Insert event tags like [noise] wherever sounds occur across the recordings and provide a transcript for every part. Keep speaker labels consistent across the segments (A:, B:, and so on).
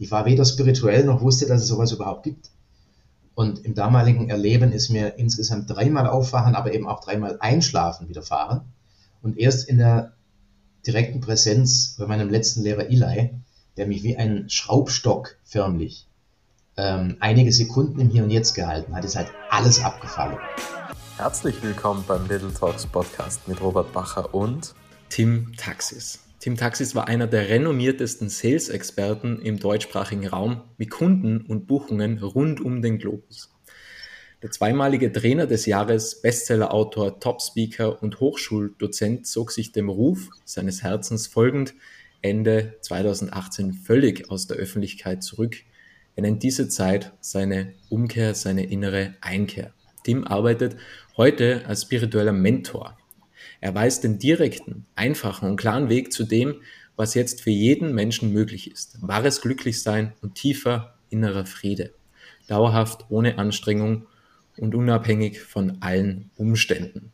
A: Ich war weder spirituell noch wusste, dass es sowas überhaupt gibt. Und im damaligen Erleben ist mir insgesamt dreimal Aufwachen, aber eben auch dreimal Einschlafen widerfahren. Und erst in der direkten Präsenz bei meinem letzten Lehrer Eli, der mich wie ein Schraubstock förmlich ähm, einige Sekunden im Hier und Jetzt gehalten hat, ist halt alles abgefallen.
B: Herzlich willkommen beim Little Talks Podcast mit Robert Bacher und Tim Taxis. Tim Taxis war einer der renommiertesten Sales-Experten im deutschsprachigen Raum mit Kunden und Buchungen rund um den Globus. Der zweimalige Trainer des Jahres, Bestseller-Autor, Top-Speaker und Hochschuldozent zog sich dem Ruf seines Herzens folgend Ende 2018 völlig aus der Öffentlichkeit zurück. Er nennt diese Zeit seine Umkehr, seine innere Einkehr. Tim arbeitet heute als spiritueller Mentor er weist den direkten, einfachen und klaren Weg zu dem, was jetzt für jeden Menschen möglich ist. Wahres Glücklichsein und tiefer innerer Friede. Dauerhaft, ohne Anstrengung und unabhängig von allen Umständen.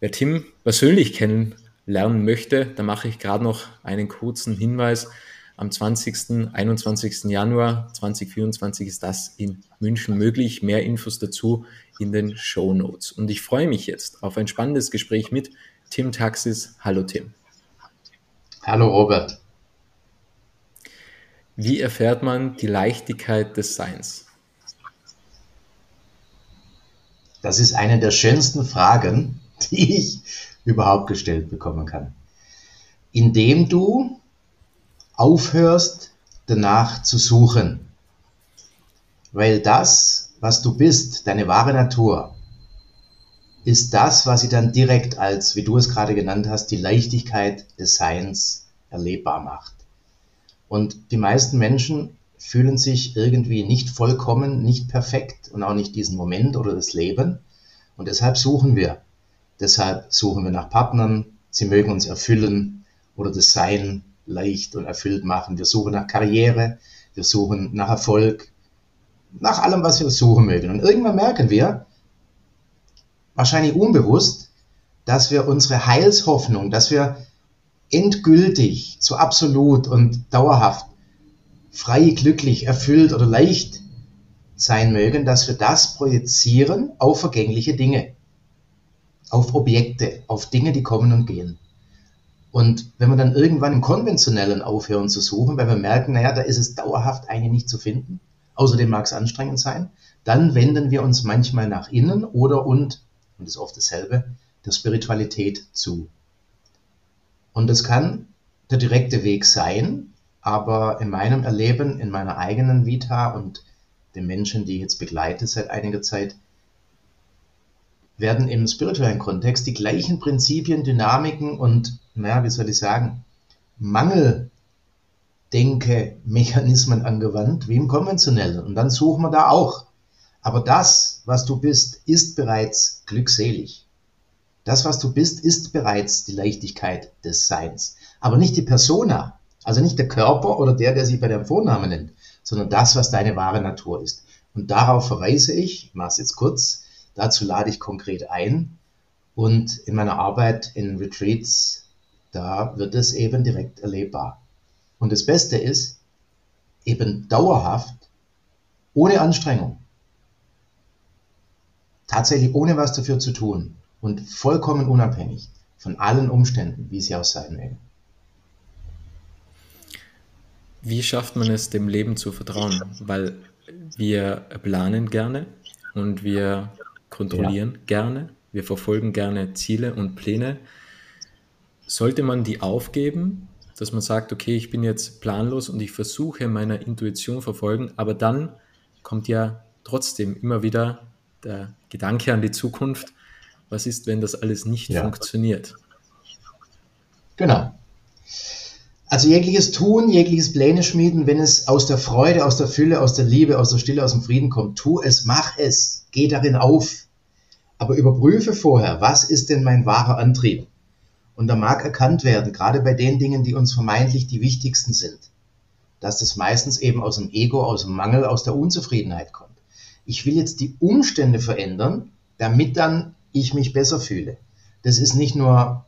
B: Wer Tim persönlich kennenlernen möchte, da mache ich gerade noch einen kurzen Hinweis. Am 20. 21. Januar 2024 ist das in München möglich. Mehr Infos dazu in den Show Notes. Und ich freue mich jetzt auf ein spannendes Gespräch mit Tim Taxis. Hallo Tim.
A: Hallo Robert.
B: Wie erfährt man die Leichtigkeit des Seins?
A: Das ist eine der schönsten Fragen, [laughs] die ich überhaupt gestellt bekommen kann. Indem du aufhörst, danach zu suchen. Weil das, was du bist, deine wahre Natur, ist das, was sie dann direkt als, wie du es gerade genannt hast, die Leichtigkeit des Seins erlebbar macht. Und die meisten Menschen fühlen sich irgendwie nicht vollkommen, nicht perfekt und auch nicht diesen Moment oder das Leben. Und deshalb suchen wir. Deshalb suchen wir nach Partnern, sie mögen uns erfüllen oder das Sein leicht und erfüllt machen. Wir suchen nach Karriere, wir suchen nach Erfolg, nach allem, was wir suchen mögen. Und irgendwann merken wir, wahrscheinlich unbewusst, dass wir unsere Heilshoffnung, dass wir endgültig, so absolut und dauerhaft frei, glücklich, erfüllt oder leicht sein mögen, dass wir das projizieren auf vergängliche Dinge, auf Objekte, auf Dinge, die kommen und gehen. Und wenn wir dann irgendwann im Konventionellen aufhören zu suchen, weil wir merken, naja, da ist es dauerhaft eigentlich nicht zu finden, außerdem mag es anstrengend sein, dann wenden wir uns manchmal nach innen oder und und ist oft dasselbe, der Spiritualität zu. Und das kann der direkte Weg sein, aber in meinem Erleben, in meiner eigenen Vita und den Menschen, die ich jetzt begleite seit einiger Zeit, werden im spirituellen Kontext die gleichen Prinzipien, Dynamiken und, naja, wie soll ich sagen, Mangeldenke-Mechanismen angewandt, wie im konventionellen. Und dann suchen wir da auch aber das, was du bist, ist bereits glückselig. Das, was du bist, ist bereits die Leichtigkeit des Seins. Aber nicht die Persona, also nicht der Körper oder der, der sich bei deinem Vornamen nennt, sondern das, was deine wahre Natur ist. Und darauf verweise ich, ich mache es jetzt kurz, dazu lade ich konkret ein. Und in meiner Arbeit in Retreats, da wird es eben direkt erlebbar. Und das Beste ist, eben dauerhaft, ohne Anstrengung tatsächlich ohne was dafür zu tun und vollkommen unabhängig von allen Umständen, wie sie auch sein mögen.
B: Wie schafft man es, dem Leben zu vertrauen? Weil wir planen gerne und wir kontrollieren ja. gerne, wir verfolgen gerne Ziele und Pläne. Sollte man die aufgeben, dass man sagt, okay, ich bin jetzt planlos und ich versuche meiner Intuition verfolgen, aber dann kommt ja trotzdem immer wieder der Gedanke an die Zukunft, was ist, wenn das alles nicht ja. funktioniert?
A: Genau. Also jegliches Tun, jegliches Pläne schmieden, wenn es aus der Freude, aus der Fülle, aus der Liebe, aus der Stille, aus dem Frieden kommt, tu es, mach es, geh darin auf. Aber überprüfe vorher, was ist denn mein wahrer Antrieb? Und da mag erkannt werden, gerade bei den Dingen, die uns vermeintlich die wichtigsten sind, dass das meistens eben aus dem Ego, aus dem Mangel, aus der Unzufriedenheit kommt ich will jetzt die Umstände verändern, damit dann ich mich besser fühle. Das ist nicht nur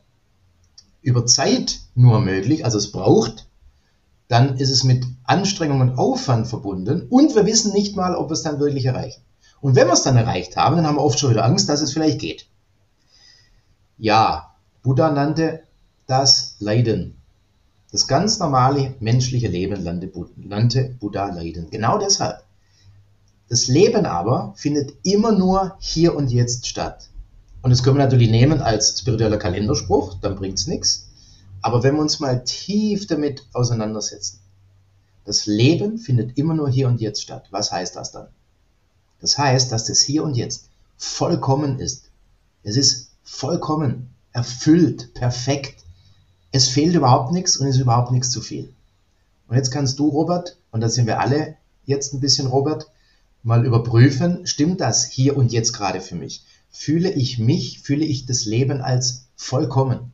A: über Zeit nur möglich, also es braucht dann ist es mit Anstrengung und Aufwand verbunden und wir wissen nicht mal, ob wir es dann wirklich erreichen. Und wenn wir es dann erreicht haben, dann haben wir oft schon wieder Angst, dass es vielleicht geht. Ja, Buddha nannte das Leiden. Das ganz normale menschliche Leben nannte Buddha Leiden. Genau deshalb. Das Leben aber findet immer nur hier und jetzt statt. Und das können wir natürlich nehmen als spiritueller Kalenderspruch, dann bringt es nichts. Aber wenn wir uns mal tief damit auseinandersetzen, das Leben findet immer nur hier und jetzt statt. Was heißt das dann? Das heißt, dass das hier und jetzt vollkommen ist. Es ist vollkommen, erfüllt, perfekt. Es fehlt überhaupt nichts und es ist überhaupt nichts zu viel. Und jetzt kannst du, Robert, und da sind wir alle jetzt ein bisschen, Robert, mal überprüfen, stimmt das hier und jetzt gerade für mich? Fühle ich mich, fühle ich das Leben als vollkommen?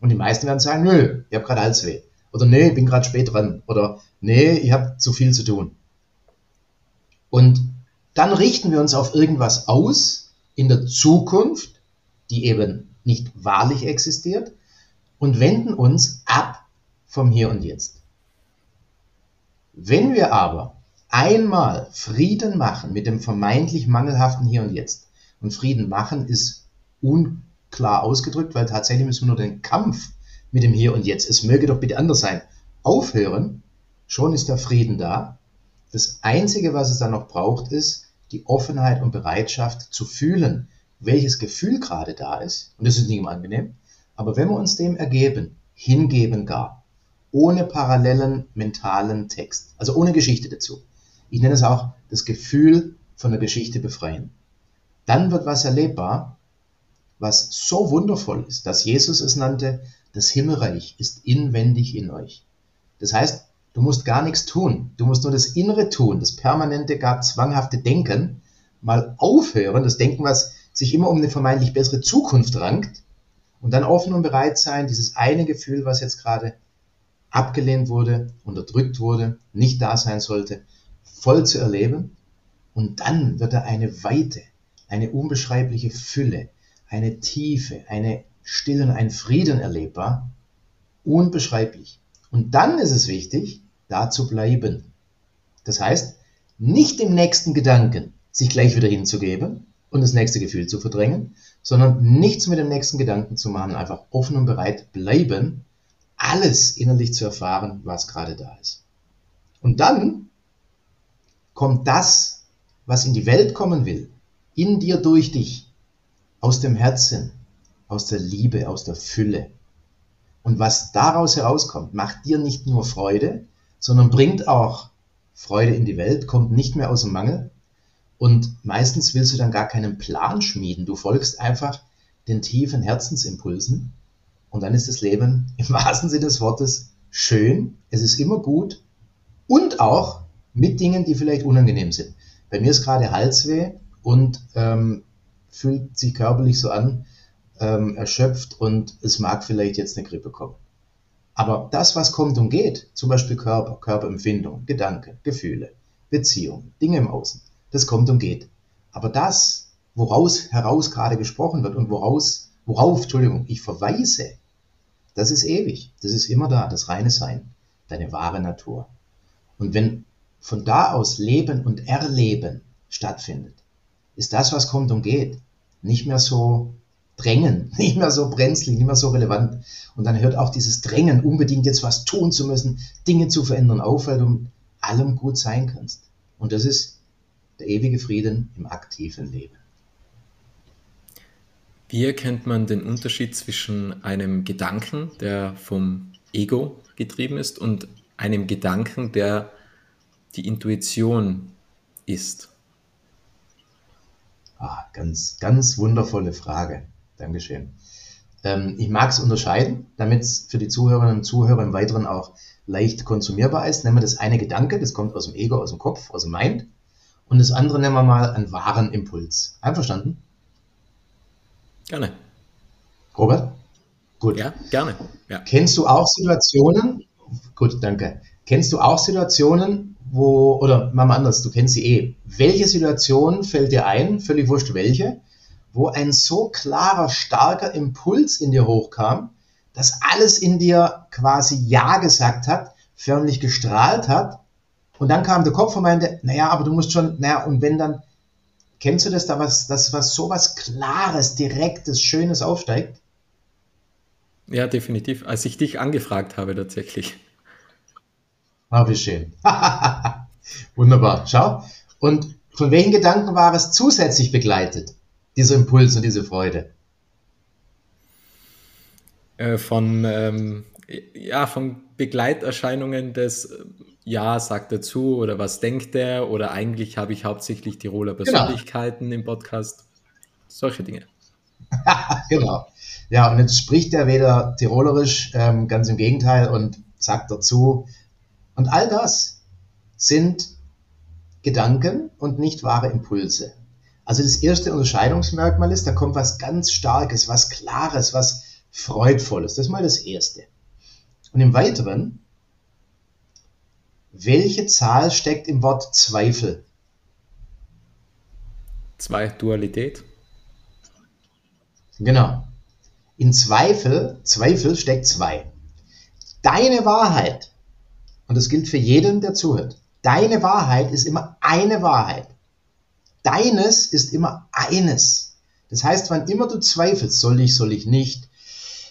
A: Und die meisten werden sagen, nö, ich habe gerade Halsweh. Oder nee, ich bin gerade spät dran. Oder nee, ich habe zu viel zu tun. Und dann richten wir uns auf irgendwas aus in der Zukunft, die eben nicht wahrlich existiert, und wenden uns ab vom Hier und Jetzt. Wenn wir aber einmal Frieden machen mit dem vermeintlich mangelhaften Hier und Jetzt, und Frieden machen ist unklar ausgedrückt, weil tatsächlich müssen wir nur den Kampf mit dem Hier und Jetzt, es möge doch bitte anders sein, aufhören, schon ist der Frieden da. Das Einzige, was es dann noch braucht, ist, die Offenheit und Bereitschaft zu fühlen, welches Gefühl gerade da ist. Und das ist nicht immer angenehm. Aber wenn wir uns dem ergeben, hingeben gar, ohne parallelen mentalen Text, also ohne Geschichte dazu. Ich nenne es auch das Gefühl von der Geschichte befreien. Dann wird was erlebbar, was so wundervoll ist, dass Jesus es nannte, das Himmelreich ist inwendig in euch. Das heißt, Du musst gar nichts tun. Du musst nur das Innere tun, das permanente, gar zwanghafte Denken mal aufhören, das Denken, was sich immer um eine vermeintlich bessere Zukunft rankt und dann offen und bereit sein, dieses eine Gefühl, was jetzt gerade abgelehnt wurde, unterdrückt wurde, nicht da sein sollte, voll zu erleben. Und dann wird er eine Weite, eine unbeschreibliche Fülle, eine Tiefe, eine Stille und ein Frieden erlebbar. Unbeschreiblich. Und dann ist es wichtig, da zu bleiben. Das heißt, nicht dem nächsten Gedanken sich gleich wieder hinzugeben und das nächste Gefühl zu verdrängen, sondern nichts mit dem nächsten Gedanken zu machen, einfach offen und bereit bleiben, alles innerlich zu erfahren, was gerade da ist. Und dann kommt das, was in die Welt kommen will, in dir durch dich, aus dem Herzen, aus der Liebe, aus der Fülle. Und was daraus herauskommt, macht dir nicht nur Freude, sondern bringt auch Freude in die Welt, kommt nicht mehr aus dem Mangel. Und meistens willst du dann gar keinen Plan schmieden. Du folgst einfach den tiefen Herzensimpulsen. Und dann ist das Leben [laughs] im wahrsten Sinne des Wortes schön. Es ist immer gut. Und auch mit Dingen, die vielleicht unangenehm sind. Bei mir ist gerade Halsweh und ähm, fühlt sich körperlich so an, ähm, erschöpft und es mag vielleicht jetzt eine Grippe kommen. Aber das, was kommt und geht, zum Beispiel Körper, Körperempfindung, Gedanken, Gefühle, Beziehungen, Dinge im Außen, das kommt und geht. Aber das, woraus heraus gerade gesprochen wird und woraus, worauf, Entschuldigung, ich verweise, das ist ewig. Das ist immer da, das reine Sein, deine wahre Natur. Und wenn von da aus Leben und Erleben stattfindet, ist das, was kommt und geht, nicht mehr so Drängen, [laughs] nicht mehr so brenzlig, nicht mehr so relevant. Und dann hört auch dieses Drängen, unbedingt jetzt was tun zu müssen, Dinge zu verändern, auf, weil du allem gut sein kannst. Und das ist der ewige Frieden im aktiven Leben.
B: Wie erkennt man den Unterschied zwischen einem Gedanken, der vom Ego getrieben ist, und einem Gedanken, der die Intuition ist?
A: Ah, ganz, ganz wundervolle Frage. Dankeschön. Ähm, ich mag es unterscheiden, damit es für die Zuhörerinnen und Zuhörer im Weiteren auch leicht konsumierbar ist. Nennen wir das eine Gedanke, das kommt aus dem Ego, aus dem Kopf, aus dem Mind. Und das andere nennen wir mal einen wahren Impuls. Einverstanden?
B: Gerne.
A: Robert?
B: Gut. Ja, gerne. Ja.
A: Kennst du auch Situationen, gut, danke. Kennst du auch Situationen, wo, oder machen wir anders, du kennst sie eh. Welche Situation fällt dir ein, völlig wurscht welche, wo ein so klarer, starker Impuls in dir hochkam, dass alles in dir quasi Ja gesagt hat, förmlich gestrahlt hat. Und dann kam der Kopf und meinte, naja, aber du musst schon, naja, und wenn dann, kennst du das da, was, das, was so was Klares, Direktes, Schönes aufsteigt?
B: Ja, definitiv. Als ich dich angefragt habe, tatsächlich.
A: Ah, wie schön. [laughs] Wunderbar. Schau. Und von welchen Gedanken war es zusätzlich begleitet, dieser Impuls und diese Freude?
B: Äh, von, ähm, ja, von Begleiterscheinungen des Ja, sagt er zu oder was denkt er oder eigentlich habe ich hauptsächlich Tiroler genau. Persönlichkeiten genau. im Podcast. Solche Dinge. [laughs]
A: genau. Ja, und jetzt spricht er weder Tirolerisch, ähm, ganz im Gegenteil, und sagt dazu. Und all das sind Gedanken und nicht wahre Impulse. Also das erste Unterscheidungsmerkmal ist, da kommt was ganz Starkes, was Klares, was Freudvolles. Das ist mal das Erste. Und im Weiteren, welche Zahl steckt im Wort Zweifel?
B: Zwei, Dualität.
A: Genau. In Zweifel, Zweifel steckt zwei. Deine Wahrheit, und das gilt für jeden, der zuhört, deine Wahrheit ist immer eine Wahrheit. Deines ist immer eines. Das heißt, wann immer du zweifelst, soll ich, soll ich nicht,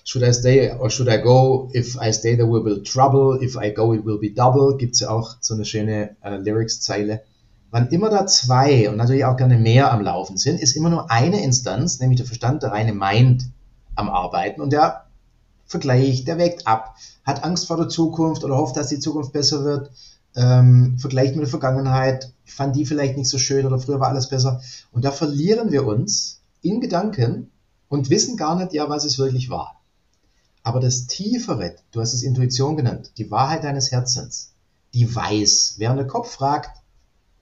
A: should I stay or should I go? If I stay, there will be trouble. If I go, it will be double. Gibt es ja auch so eine schöne äh, Lyrics-Zeile. Wann immer da zwei und natürlich auch gerne mehr am Laufen sind, ist immer nur eine Instanz, nämlich der Verstand, der reine Mind, am Arbeiten und der vergleicht, der wägt ab, hat Angst vor der Zukunft oder hofft, dass die Zukunft besser wird, ähm, vergleicht mit der Vergangenheit, fand die vielleicht nicht so schön oder früher war alles besser. Und da verlieren wir uns in Gedanken und wissen gar nicht, ja, was es wirklich war. Aber das Tiefere, du hast es Intuition genannt, die Wahrheit deines Herzens, die weiß. Während der Kopf fragt,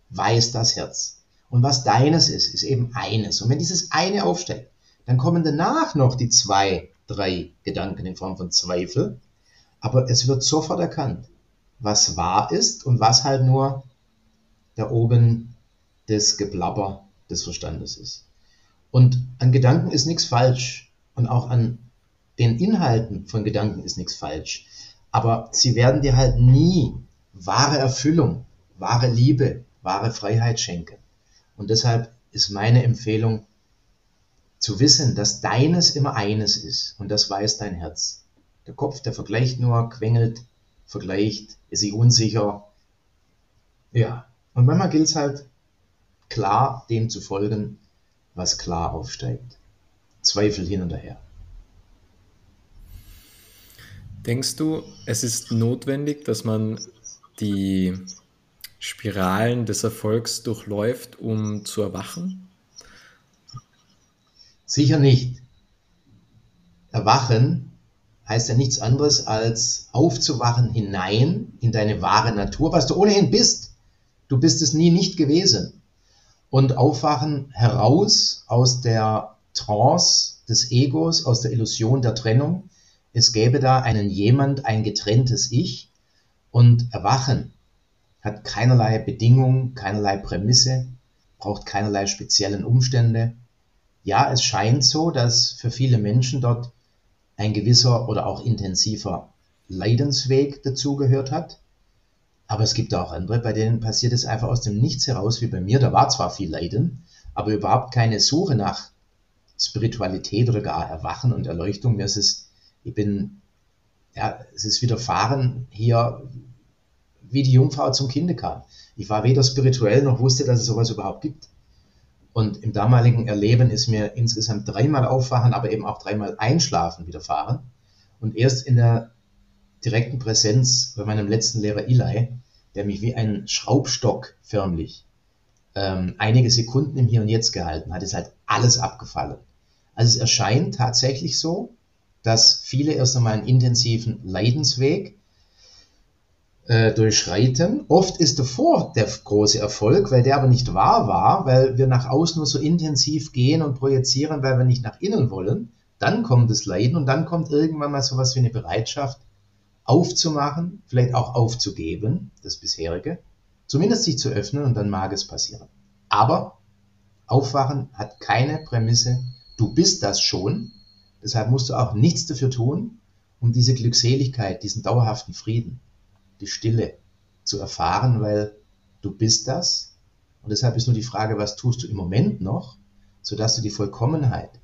A: weiß das Herz. Und was deines ist, ist eben eines. Und wenn dieses eine aufsteigt, dann kommen danach noch die zwei, drei Gedanken in Form von Zweifel. Aber es wird sofort erkannt, was wahr ist und was halt nur da oben das Geblabber des Verstandes ist. Und an Gedanken ist nichts falsch und auch an den Inhalten von Gedanken ist nichts falsch. Aber sie werden dir halt nie wahre Erfüllung, wahre Liebe, wahre Freiheit schenken. Und deshalb ist meine Empfehlung zu wissen, dass deines immer eines ist und das weiß dein Herz. Der Kopf, der vergleicht nur, quengelt, vergleicht, ist sich unsicher. Ja, und manchmal gilt es halt klar dem zu folgen, was klar aufsteigt. Zweifel hin und her.
B: Denkst du, es ist notwendig, dass man die Spiralen des Erfolgs durchläuft, um zu erwachen?
A: Sicher nicht. Erwachen heißt ja nichts anderes als aufzuwachen hinein in deine wahre Natur, was du ohnehin bist. Du bist es nie nicht gewesen. Und aufwachen heraus aus der Trance des Egos, aus der Illusion der Trennung es gäbe da einen jemand, ein getrenntes Ich und Erwachen hat keinerlei Bedingung, keinerlei Prämisse, braucht keinerlei speziellen Umstände. Ja, es scheint so, dass für viele Menschen dort ein gewisser oder auch intensiver Leidensweg dazugehört hat. Aber es gibt auch andere, bei denen passiert es einfach aus dem Nichts heraus, wie bei mir. Da war zwar viel Leiden, aber überhaupt keine Suche nach Spiritualität oder gar Erwachen und Erleuchtung. Mir ist es ich bin, ja, es ist widerfahren hier, wie die Jungfrau zum Kinde kam. Ich war weder spirituell noch wusste, dass es sowas überhaupt gibt. Und im damaligen Erleben ist mir insgesamt dreimal Aufwachen, aber eben auch dreimal Einschlafen widerfahren. Und erst in der direkten Präsenz bei meinem letzten Lehrer Eli, der mich wie ein Schraubstock förmlich ähm, einige Sekunden im Hier und Jetzt gehalten hat, ist halt alles abgefallen. Also es erscheint tatsächlich so, dass viele erst einmal einen intensiven Leidensweg äh, durchschreiten. Oft ist davor der große Erfolg, weil der aber nicht wahr war, weil wir nach außen nur so intensiv gehen und projizieren, weil wir nicht nach innen wollen. Dann kommt das Leiden und dann kommt irgendwann mal sowas wie eine Bereitschaft, aufzumachen, vielleicht auch aufzugeben, das bisherige, zumindest sich zu öffnen und dann mag es passieren. Aber Aufwachen hat keine Prämisse, du bist das schon, Deshalb musst du auch nichts dafür tun, um diese Glückseligkeit, diesen dauerhaften Frieden, die Stille zu erfahren, weil du bist das. Und deshalb ist nur die Frage, was tust du im Moment noch, sodass du die Vollkommenheit,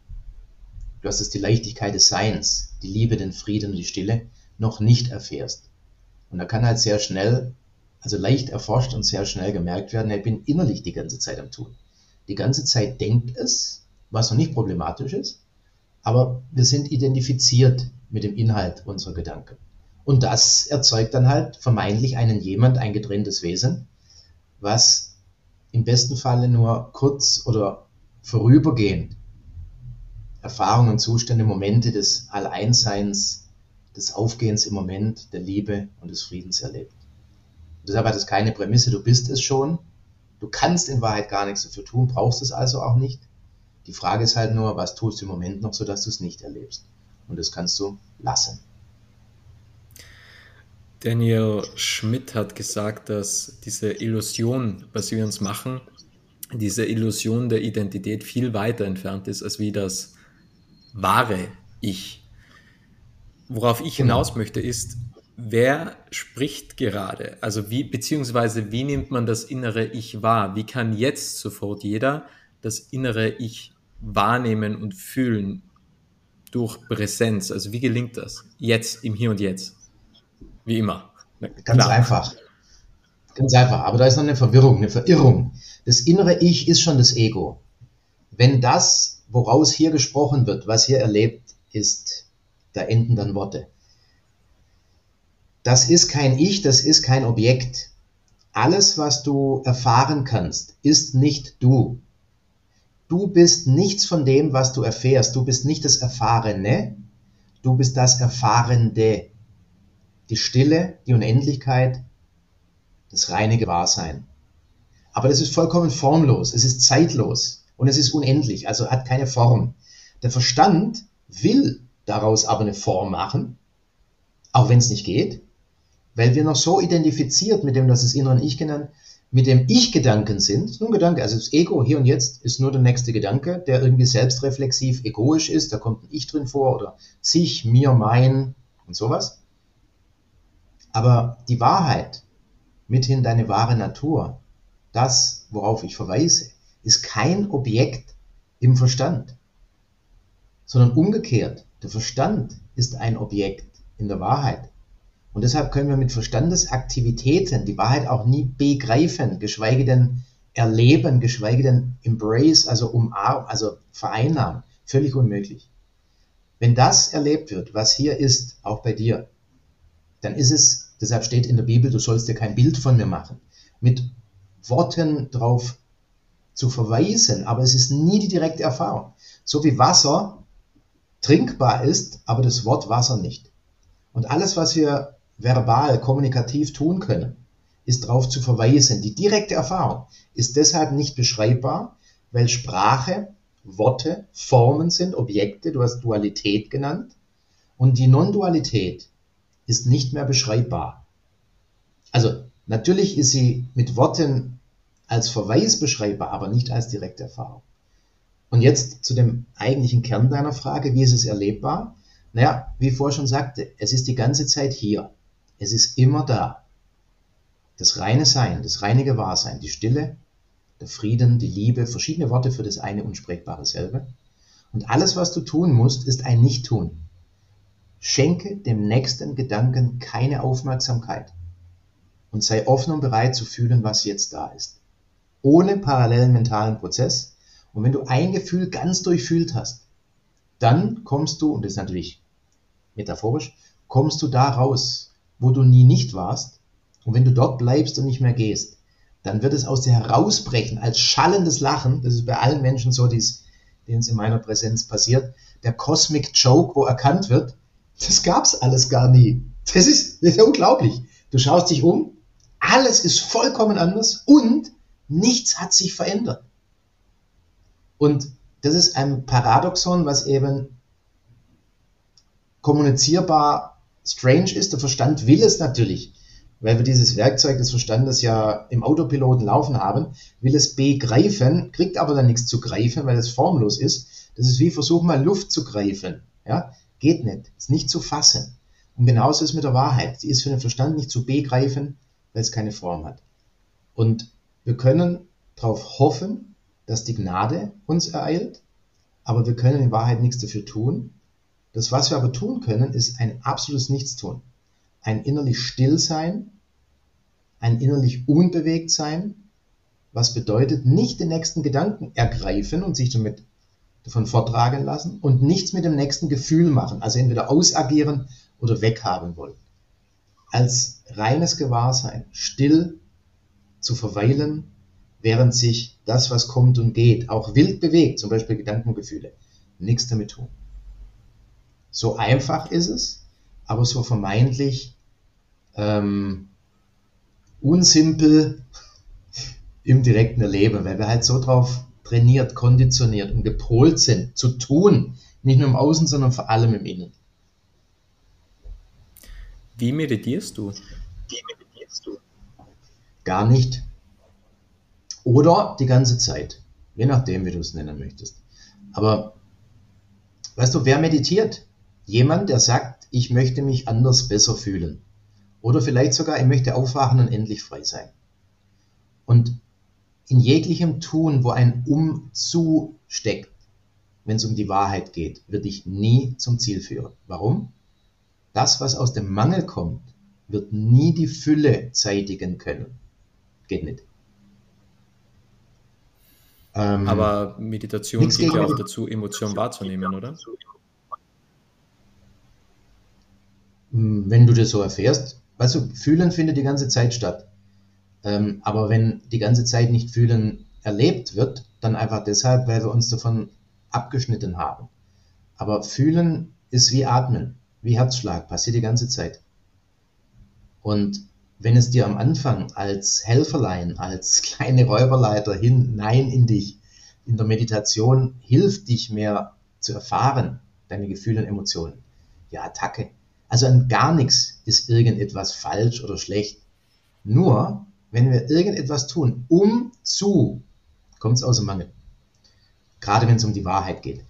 A: du hast es die Leichtigkeit des Seins, die Liebe, den Frieden und die Stille, noch nicht erfährst. Und da kann halt sehr schnell, also leicht erforscht und sehr schnell gemerkt werden, ich bin innerlich die ganze Zeit am Tun. Die ganze Zeit denkt es, was noch nicht problematisch ist, aber wir sind identifiziert mit dem Inhalt unserer Gedanken. Und das erzeugt dann halt vermeintlich einen jemand, ein getrenntes Wesen, was im besten Falle nur kurz oder vorübergehend Erfahrungen, Zustände, Momente des Alleinseins, des Aufgehens im Moment, der Liebe und des Friedens erlebt. Und deshalb hat es keine Prämisse, du bist es schon, du kannst in Wahrheit gar nichts dafür tun, brauchst es also auch nicht. Die Frage ist halt nur, was tust du im Moment noch, sodass du es nicht erlebst. Und das kannst du lassen.
B: Daniel Schmidt hat gesagt, dass diese Illusion, was wir uns machen, diese Illusion der Identität viel weiter entfernt ist als wie das wahre Ich. Worauf ich genau. hinaus möchte, ist, wer spricht gerade? Also wie, beziehungsweise wie nimmt man das innere Ich wahr? Wie kann jetzt sofort jeder das innere Ich wahrnehmen und fühlen durch Präsenz? Also wie gelingt das? Jetzt, im Hier und Jetzt. Wie immer.
A: Ganz einfach. Ganz einfach. Aber da ist noch eine Verwirrung, eine Verirrung. Das innere Ich ist schon das Ego. Wenn das, woraus hier gesprochen wird, was hier erlebt ist, da enden dann Worte. Das ist kein Ich, das ist kein Objekt. Alles, was du erfahren kannst, ist nicht du. Du bist nichts von dem, was du erfährst. Du bist nicht das Erfahrene, du bist das Erfahrende. Die Stille, die Unendlichkeit, das reine Gewahrsein. Aber das ist vollkommen formlos, es ist zeitlos und es ist unendlich, also hat keine Form. Der Verstand will daraus aber eine Form machen, auch wenn es nicht geht, weil wir noch so identifiziert mit dem, das ist inneren Ich genannt, mit dem Ich-Gedanken sind, ist nur ein Gedanke, also das Ego hier und jetzt ist nur der nächste Gedanke, der irgendwie selbstreflexiv, egoisch ist, da kommt ein Ich drin vor oder sich, mir, mein und sowas. Aber die Wahrheit, mithin deine wahre Natur, das, worauf ich verweise, ist kein Objekt im Verstand, sondern umgekehrt, der Verstand ist ein Objekt in der Wahrheit. Und deshalb können wir mit Verstandesaktivitäten die Wahrheit auch nie begreifen, geschweige denn erleben, geschweige denn embrace, also umarmen, also vereinnahmen. Völlig unmöglich. Wenn das erlebt wird, was hier ist, auch bei dir, dann ist es, deshalb steht in der Bibel, du sollst dir kein Bild von mir machen, mit Worten drauf zu verweisen, aber es ist nie die direkte Erfahrung. So wie Wasser trinkbar ist, aber das Wort Wasser nicht. Und alles, was wir verbal, kommunikativ tun können, ist darauf zu verweisen. Die direkte Erfahrung ist deshalb nicht beschreibbar, weil Sprache, Worte, Formen sind, Objekte, du hast Dualität genannt, und die Non-Dualität ist nicht mehr beschreibbar. Also natürlich ist sie mit Worten als Verweis beschreibbar, aber nicht als direkte Erfahrung. Und jetzt zu dem eigentlichen Kern deiner Frage, wie ist es erlebbar? Naja, wie ich vorher schon sagte, es ist die ganze Zeit hier. Es ist immer da. Das reine Sein, das reine Gewahrsein, die Stille, der Frieden, die Liebe, verschiedene Worte für das eine unsprechbare selbe. Und alles, was du tun musst, ist ein Nicht-Tun. Schenke dem nächsten Gedanken keine Aufmerksamkeit und sei offen und bereit zu fühlen, was jetzt da ist. Ohne parallelen mentalen Prozess. Und wenn du ein Gefühl ganz durchfühlt hast, dann kommst du, und das ist natürlich metaphorisch, kommst du da raus wo du nie nicht warst, und wenn du dort bleibst und nicht mehr gehst, dann wird es aus dir herausbrechen als schallendes Lachen. Das ist bei allen Menschen so, denen es in meiner Präsenz passiert. Der Cosmic Joke, wo erkannt wird, das gab's alles gar nie. Das ist, das ist unglaublich. Du schaust dich um, alles ist vollkommen anders und nichts hat sich verändert. Und das ist ein Paradoxon, was eben kommunizierbar strange ist, der Verstand will es natürlich, weil wir dieses Werkzeug des Verstandes ja im Autopiloten laufen haben, will es begreifen, kriegt aber dann nichts zu greifen, weil es formlos ist. Das ist wie versuchen mal Luft zu greifen. Ja? Geht nicht, ist nicht zu fassen. Und genauso ist mit der Wahrheit. Sie ist für den Verstand nicht zu begreifen, weil es keine Form hat. Und wir können darauf hoffen, dass die Gnade uns ereilt, aber wir können in Wahrheit nichts dafür tun. Das, was wir aber tun können, ist ein absolutes Nichtstun. Ein innerlich Stillsein, ein innerlich unbewegt sein, was bedeutet, nicht den nächsten Gedanken ergreifen und sich damit davon vortragen lassen und nichts mit dem nächsten Gefühl machen, also entweder ausagieren oder weghaben wollen. Als reines Gewahrsein, still zu verweilen, während sich das, was kommt und geht, auch wild bewegt, zum Beispiel Gedanken und Gefühle, nichts damit tun. So einfach ist es, aber so vermeintlich ähm, unsimpel [laughs] im direkten Erleben, weil wir halt so drauf trainiert, konditioniert und gepolt sind, zu tun, nicht nur im Außen, sondern vor allem im Innen.
B: Wie meditierst du? Wie meditierst du?
A: Gar nicht. Oder die ganze Zeit. Je nachdem, wie du es nennen möchtest. Aber weißt du, wer meditiert? Jemand, der sagt, ich möchte mich anders besser fühlen. Oder vielleicht sogar, ich möchte aufwachen und endlich frei sein. Und in jeglichem Tun, wo ein Umzu steckt, wenn es um die Wahrheit geht, wird dich nie zum Ziel führen. Warum? Das, was aus dem Mangel kommt, wird nie die Fülle zeitigen können. Geht nicht.
B: Ähm, Aber Meditation geht ja auch dazu, Emotionen wahrzunehmen, oder?
A: Hm, wenn du das so erfährst, weißt du, fühlen findet die ganze Zeit statt. Ähm, aber wenn die ganze Zeit nicht fühlen erlebt wird, dann einfach deshalb, weil wir uns davon abgeschnitten haben. Aber fühlen ist wie atmen, wie Herzschlag, passiert die ganze Zeit. Und wenn es dir am Anfang als Helferlein, als [laughs] kleine Räuberleiter hinein in dich, in der Meditation hilft, dich mehr zu erfahren, deine Gefühle und Emotionen. Ja, Attacke. Also an gar nichts ist irgendetwas falsch oder schlecht. Nur, wenn wir irgendetwas tun, um zu, kommt es aus dem Mangel. Gerade wenn es um die Wahrheit geht.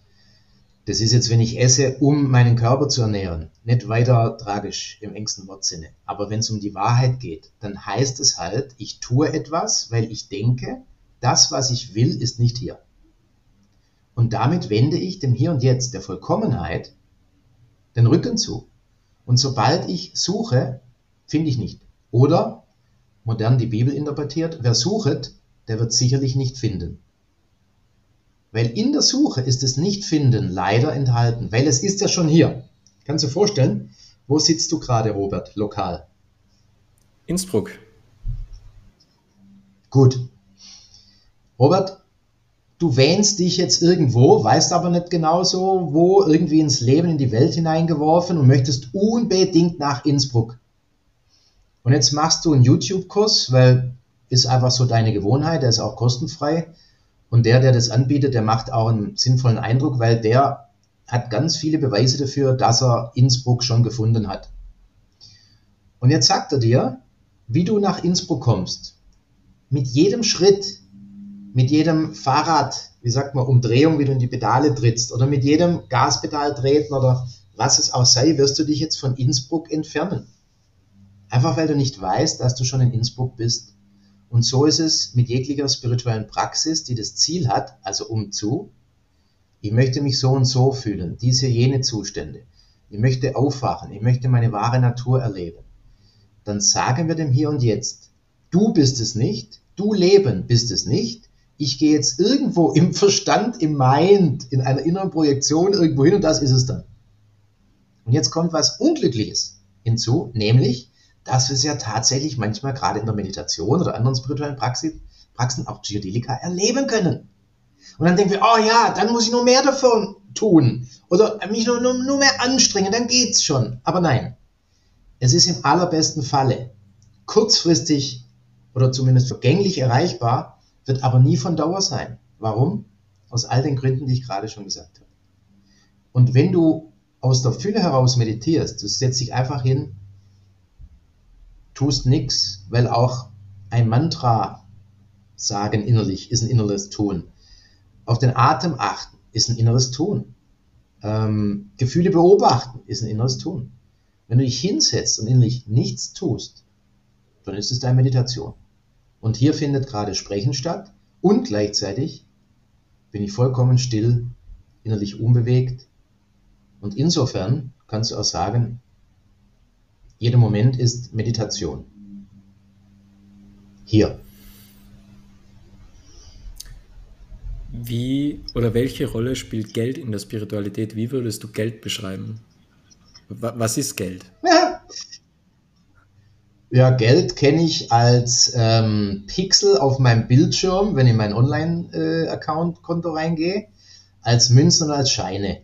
A: Das ist jetzt, wenn ich esse, um meinen Körper zu ernähren, nicht weiter tragisch im engsten Wortsinne. Aber wenn es um die Wahrheit geht, dann heißt es halt, ich tue etwas, weil ich denke, das, was ich will, ist nicht hier. Und damit wende ich dem Hier und Jetzt, der Vollkommenheit, den Rücken zu. Und sobald ich suche, finde ich nicht. Oder, modern die Bibel interpretiert, wer suchet, der wird sicherlich nicht finden. Weil in der Suche ist es Nicht-Finden leider enthalten, weil es ist ja schon hier. Kannst du dir vorstellen, wo sitzt du gerade, Robert, lokal?
B: Innsbruck.
A: Gut. Robert, du wähnst dich jetzt irgendwo, weißt aber nicht genau so, wo, irgendwie ins Leben, in die Welt hineingeworfen und möchtest unbedingt nach Innsbruck. Und jetzt machst du einen YouTube-Kurs, weil ist einfach so deine Gewohnheit, der ist auch kostenfrei und der, der das anbietet, der macht auch einen sinnvollen Eindruck, weil der hat ganz viele Beweise dafür, dass er Innsbruck schon gefunden hat. Und jetzt sagt er dir, wie du nach Innsbruck kommst. Mit jedem Schritt, mit jedem Fahrrad, wie sagt man, Umdrehung, wie du in die Pedale trittst, oder mit jedem Gaspedal treten oder was es auch sei, wirst du dich jetzt von Innsbruck entfernen. Einfach weil du nicht weißt, dass du schon in Innsbruck bist. Und so ist es mit jeglicher spirituellen Praxis, die das Ziel hat, also um zu, ich möchte mich so und so fühlen, diese, jene Zustände. Ich möchte aufwachen, ich möchte meine wahre Natur erleben. Dann sagen wir dem Hier und Jetzt, du bist es nicht, du Leben bist es nicht, ich gehe jetzt irgendwo im Verstand, im Mind, in einer inneren Projektion irgendwo hin und das ist es dann. Und jetzt kommt was Unglückliches hinzu, nämlich, dass wir es ja tatsächlich manchmal gerade in der Meditation oder anderen spirituellen Praxen, Praxen auch Psychedelika erleben können. Und dann denken wir, oh ja, dann muss ich nur mehr davon tun oder mich nur, nur, nur mehr anstrengen, dann geht's schon. Aber nein, es ist im allerbesten Falle kurzfristig oder zumindest vergänglich erreichbar, wird aber nie von Dauer sein. Warum? Aus all den Gründen, die ich gerade schon gesagt habe. Und wenn du aus der Fülle heraus meditierst, du setzt dich einfach hin tust nichts, weil auch ein Mantra sagen innerlich ist ein inneres Tun. Auf den Atem achten ist ein inneres Tun. Ähm, Gefühle beobachten ist ein inneres Tun. Wenn du dich hinsetzt und innerlich nichts tust, dann ist es deine Meditation. Und hier findet gerade Sprechen statt und gleichzeitig bin ich vollkommen still, innerlich unbewegt. Und insofern kannst du auch sagen, jeder Moment ist Meditation. Hier.
B: Wie oder welche Rolle spielt Geld in der Spiritualität? Wie würdest du Geld beschreiben? Was ist Geld?
A: Ja, [laughs] ja Geld kenne ich als ähm, Pixel auf meinem Bildschirm, wenn ich in mein Online-Account-Konto äh, reingehe, als Münzen und als Scheine.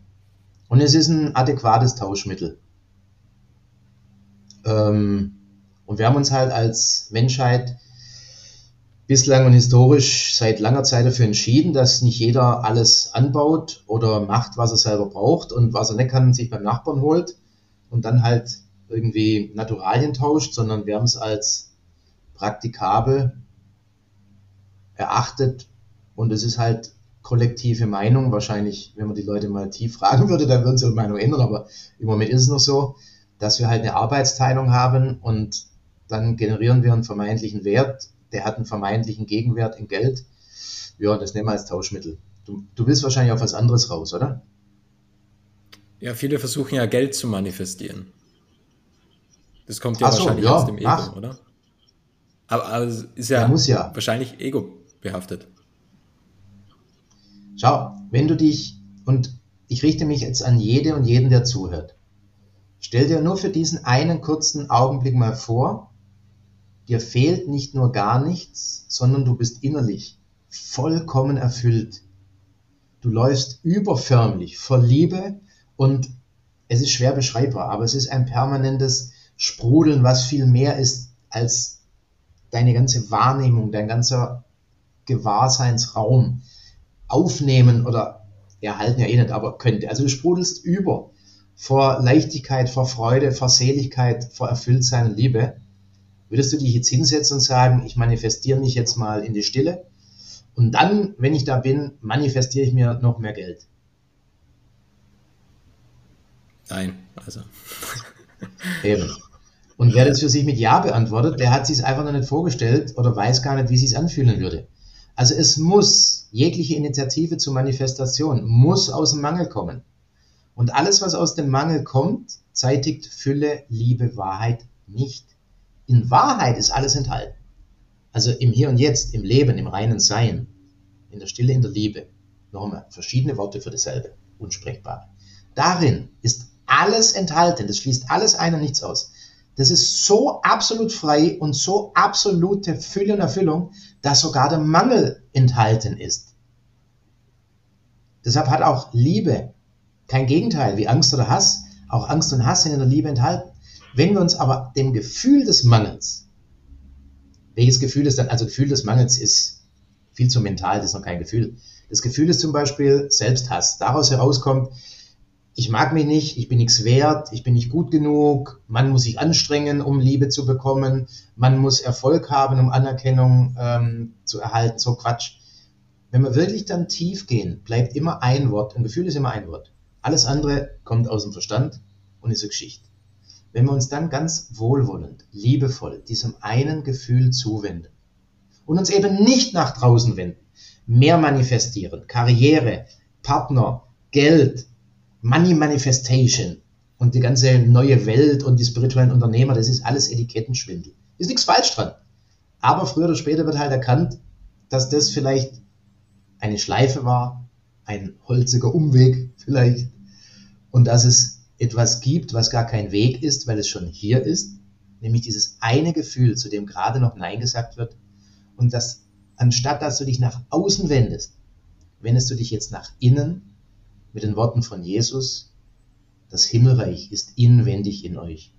A: Und es ist ein adäquates Tauschmittel. Ähm, und wir haben uns halt als Menschheit bislang und historisch seit langer Zeit dafür entschieden, dass nicht jeder alles anbaut oder macht, was er selber braucht und was er nicht kann, sich beim Nachbarn holt und dann halt irgendwie Naturalien tauscht, sondern wir haben es als praktikabel erachtet und es ist halt kollektive Meinung. Wahrscheinlich, wenn man die Leute mal tief fragen würde, dann würden sie ihre Meinung ändern, aber im Moment ist es noch so, dass wir halt eine Arbeitsteilung haben und dann generieren wir einen vermeintlichen Wert, der hat einen vermeintlichen Gegenwert in Geld. Ja, das nehmen wir als Tauschmittel. Du, du willst wahrscheinlich auf was anderes raus, oder?
B: Ja, viele versuchen ja Geld zu manifestieren. Das kommt ja
A: so,
B: wahrscheinlich
A: ja,
B: aus dem Ego,
A: ach.
B: oder? Aber, es ist ja,
A: ja.
B: wahrscheinlich Ego behaftet.
A: Schau, wenn du dich, und ich richte mich jetzt an jede und jeden, der zuhört, stell dir nur für diesen einen kurzen Augenblick mal vor, dir fehlt nicht nur gar nichts, sondern du bist innerlich vollkommen erfüllt. Du läufst überförmlich vor Liebe und es ist schwer beschreibbar, aber es ist ein permanentes Sprudeln, was viel mehr ist als deine ganze Wahrnehmung, dein ganzer Gewahrseinsraum aufnehmen oder erhalten ja eh nicht, aber könnte. Also du sprudelst über vor Leichtigkeit, vor Freude, vor Seligkeit, vor Erfülltsein und Liebe. Würdest du dich jetzt hinsetzen und sagen, ich manifestiere mich jetzt mal in die Stille und dann, wenn ich da bin, manifestiere ich mir noch mehr Geld?
B: Nein, also. [laughs]
A: Eben. Und wer das für sich mit Ja beantwortet, der hat sich es einfach noch nicht vorgestellt oder weiß gar nicht, wie es sich anfühlen würde. Also es muss, jegliche Initiative zur Manifestation muss aus dem Mangel kommen. Und alles, was aus dem Mangel kommt, zeitigt Fülle, Liebe, Wahrheit nicht. In Wahrheit ist alles enthalten. Also im Hier und Jetzt, im Leben, im reinen Sein, in der Stille, in der Liebe. Nochmal, verschiedene Worte für dasselbe, unsprechbare. Darin ist alles enthalten, das schließt alles ein und nichts aus. Das ist so absolut frei und so absolute Fülle und Erfüllung, dass sogar der Mangel enthalten ist. Deshalb hat auch Liebe kein Gegenteil wie Angst oder Hass. Auch Angst und Hass sind in der Liebe enthalten. Wenn wir uns aber dem Gefühl des Mangels, welches Gefühl ist dann, also Gefühl des Mangels ist viel zu mental, das ist noch kein Gefühl. Das Gefühl ist zum Beispiel Selbsthass. Daraus herauskommt, ich mag mich nicht, ich bin nichts wert, ich bin nicht gut genug, man muss sich anstrengen, um Liebe zu bekommen, man muss Erfolg haben, um Anerkennung ähm, zu erhalten, so Quatsch. Wenn wir wirklich dann tief gehen, bleibt immer ein Wort, ein Gefühl ist immer ein Wort. Alles andere kommt aus dem Verstand und ist eine Geschichte. Wenn wir uns dann ganz wohlwollend, liebevoll diesem einen Gefühl zuwenden und uns eben nicht nach draußen wenden, mehr manifestieren, Karriere, Partner, Geld, Money Manifestation und die ganze neue Welt und die spirituellen Unternehmer, das ist alles Etikettenschwindel. Ist nichts falsch dran. Aber früher oder später wird halt erkannt, dass das vielleicht eine Schleife war, ein holziger Umweg vielleicht und dass es etwas gibt, was gar kein Weg ist, weil es schon hier ist, nämlich dieses eine Gefühl, zu dem gerade noch Nein gesagt wird und dass anstatt dass du dich nach außen wendest, wendest du dich jetzt nach innen mit den Worten von Jesus, das Himmelreich ist inwendig in euch.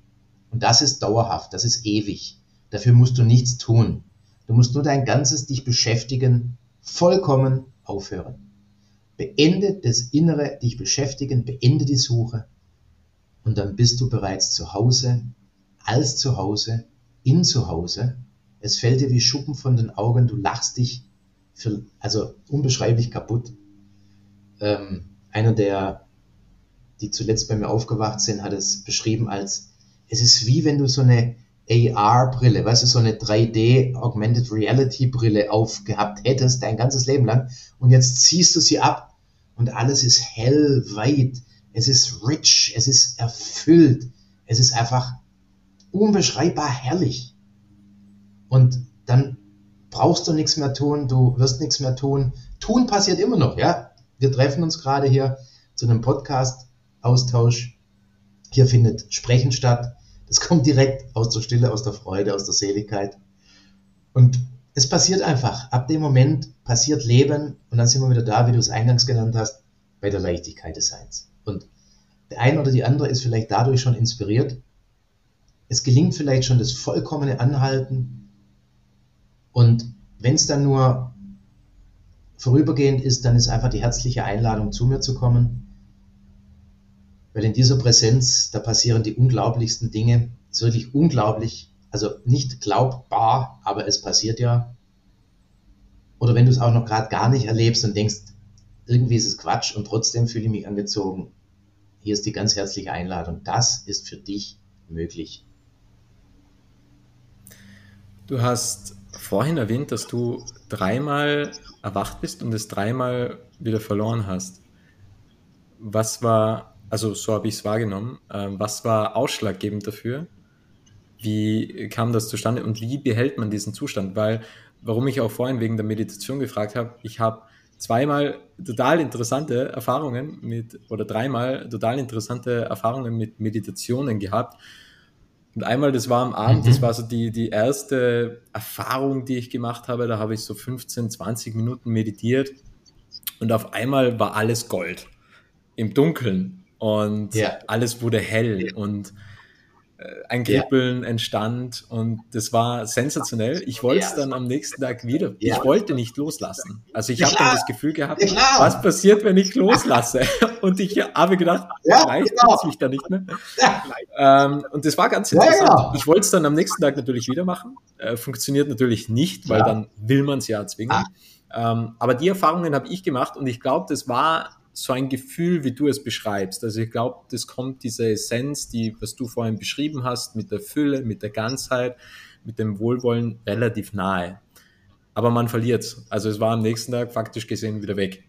A: Und das ist dauerhaft, das ist ewig. Dafür musst du nichts tun. Du musst nur dein ganzes dich beschäftigen, vollkommen aufhören. Beende das innere dich beschäftigen, beende die Suche und dann bist du bereits zu Hause, als zu Hause, in zu Hause. Es fällt dir wie Schuppen von den Augen, du lachst dich für, also unbeschreiblich kaputt. Ähm, einer der, die zuletzt bei mir aufgewacht sind, hat es beschrieben als, es ist wie wenn du so eine AR-Brille, weißt du, so eine 3D Augmented Reality Brille aufgehabt hättest, dein ganzes Leben lang. Und jetzt ziehst du sie ab und alles ist hell, weit, es ist rich, es ist erfüllt, es ist einfach unbeschreibbar herrlich. Und dann brauchst du nichts mehr tun, du wirst nichts mehr tun. Tun passiert immer noch, ja. Wir treffen uns gerade hier zu einem Podcast-Austausch. Hier findet Sprechen statt. Das kommt direkt aus der Stille, aus der Freude, aus der Seligkeit. Und es passiert einfach. Ab dem Moment passiert Leben und dann sind wir wieder da, wie du es eingangs genannt hast, bei der Leichtigkeit des Seins. Und der eine oder die andere ist vielleicht dadurch schon inspiriert. Es gelingt vielleicht schon das vollkommene Anhalten. Und wenn es dann nur vorübergehend ist, dann ist einfach die herzliche Einladung, zu mir zu kommen weil in dieser Präsenz, da passieren die unglaublichsten Dinge. Es ist wirklich unglaublich, also nicht glaubbar, aber es passiert ja. Oder wenn du es auch noch gerade gar nicht erlebst und denkst, irgendwie ist es Quatsch und trotzdem fühle ich mich angezogen. Hier ist die ganz herzliche Einladung. Das ist für dich möglich.
B: Du hast vorhin erwähnt, dass du dreimal erwacht bist und es dreimal wieder verloren hast. Was war also so habe ich es wahrgenommen. Ähm, was war ausschlaggebend dafür? Wie kam das zustande und wie behält man diesen Zustand? Weil, warum ich auch vorhin wegen der Meditation gefragt habe, ich habe zweimal total interessante Erfahrungen mit, oder dreimal total interessante Erfahrungen mit Meditationen gehabt. Und einmal, das war am Abend, mhm. das war so die, die erste Erfahrung, die ich gemacht habe. Da habe ich so 15, 20 Minuten meditiert und auf einmal war alles Gold im Dunkeln und ja. alles wurde hell und ein Kribbeln ja. entstand und das war sensationell. Ich wollte es dann am nächsten Tag wieder. Ich wollte nicht loslassen. Also ich habe dann das Gefühl gehabt, was passiert, wenn ich loslasse? [laughs] Und ich habe gedacht, vielleicht genau. tut es mich da nicht mehr. Ähm, und das war ganz interessant. Genau. Ich wollte es dann am nächsten Tag natürlich wieder machen. Äh, funktioniert natürlich nicht, weil dann will man es ja zwingen. Ähm, aber die Erfahrungen habe ich gemacht und ich glaube, das war so ein Gefühl, wie du es beschreibst. Also ich glaube, das kommt diese Essenz, die, was du vorhin beschrieben hast, mit der Fülle, mit der Ganzheit, mit dem Wohlwollen relativ nahe. Aber man verliert es. Also es war am nächsten Tag faktisch gesehen wieder weg.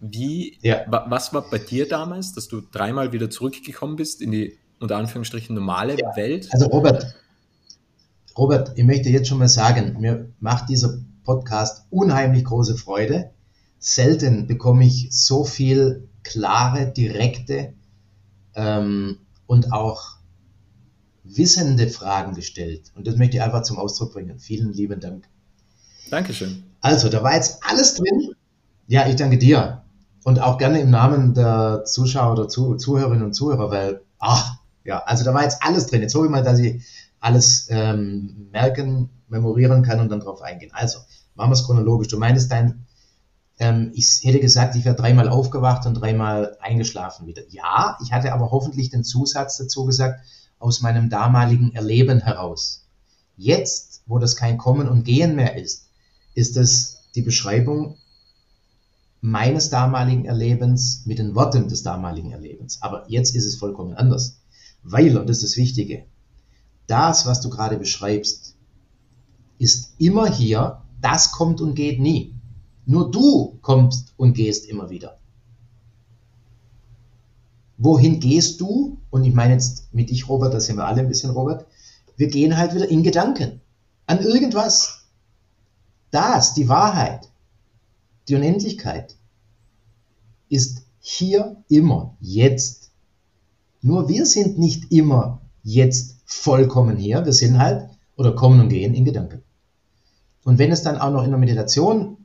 B: Wie, ja. was war bei dir damals, dass du dreimal wieder zurückgekommen bist in die unter Anführungsstrichen normale ja. Welt?
A: Also Robert, Robert, ich möchte jetzt schon mal sagen, mir macht dieser Podcast unheimlich große Freude selten bekomme ich so viel klare, direkte ähm, und auch wissende Fragen gestellt. Und das möchte ich einfach zum Ausdruck bringen. Vielen lieben Dank.
B: Dankeschön.
A: Also, da war jetzt alles drin. Ja, ich danke dir. Und auch gerne im Namen der Zuschauer oder Zuh Zuhörerinnen und Zuhörer, weil, ach, ja, also da war jetzt alles drin. Jetzt hoffe ich mal, dass ich alles ähm, merken, memorieren kann und dann drauf eingehen. Also, machen wir es chronologisch. Du meintest, dein ähm, ich hätte gesagt, ich wäre dreimal aufgewacht und dreimal eingeschlafen wieder. Ja, ich hatte aber hoffentlich den Zusatz dazu gesagt, aus meinem damaligen Erleben heraus. Jetzt, wo das kein Kommen und Gehen mehr ist, ist es die Beschreibung meines damaligen Erlebens mit den Worten des damaligen Erlebens. Aber jetzt ist es vollkommen anders. Weil, und das ist das Wichtige, das, was du gerade beschreibst, ist immer hier, das kommt und geht nie. Nur du kommst und gehst immer wieder. Wohin gehst du? Und ich meine jetzt mit dich, Robert, da sind wir alle ein bisschen, Robert. Wir gehen halt wieder in Gedanken an irgendwas. Das, die Wahrheit, die Unendlichkeit, ist hier immer, jetzt. Nur wir sind nicht immer jetzt vollkommen hier. Wir sind halt oder kommen und gehen in Gedanken. Und wenn es dann auch noch in der Meditation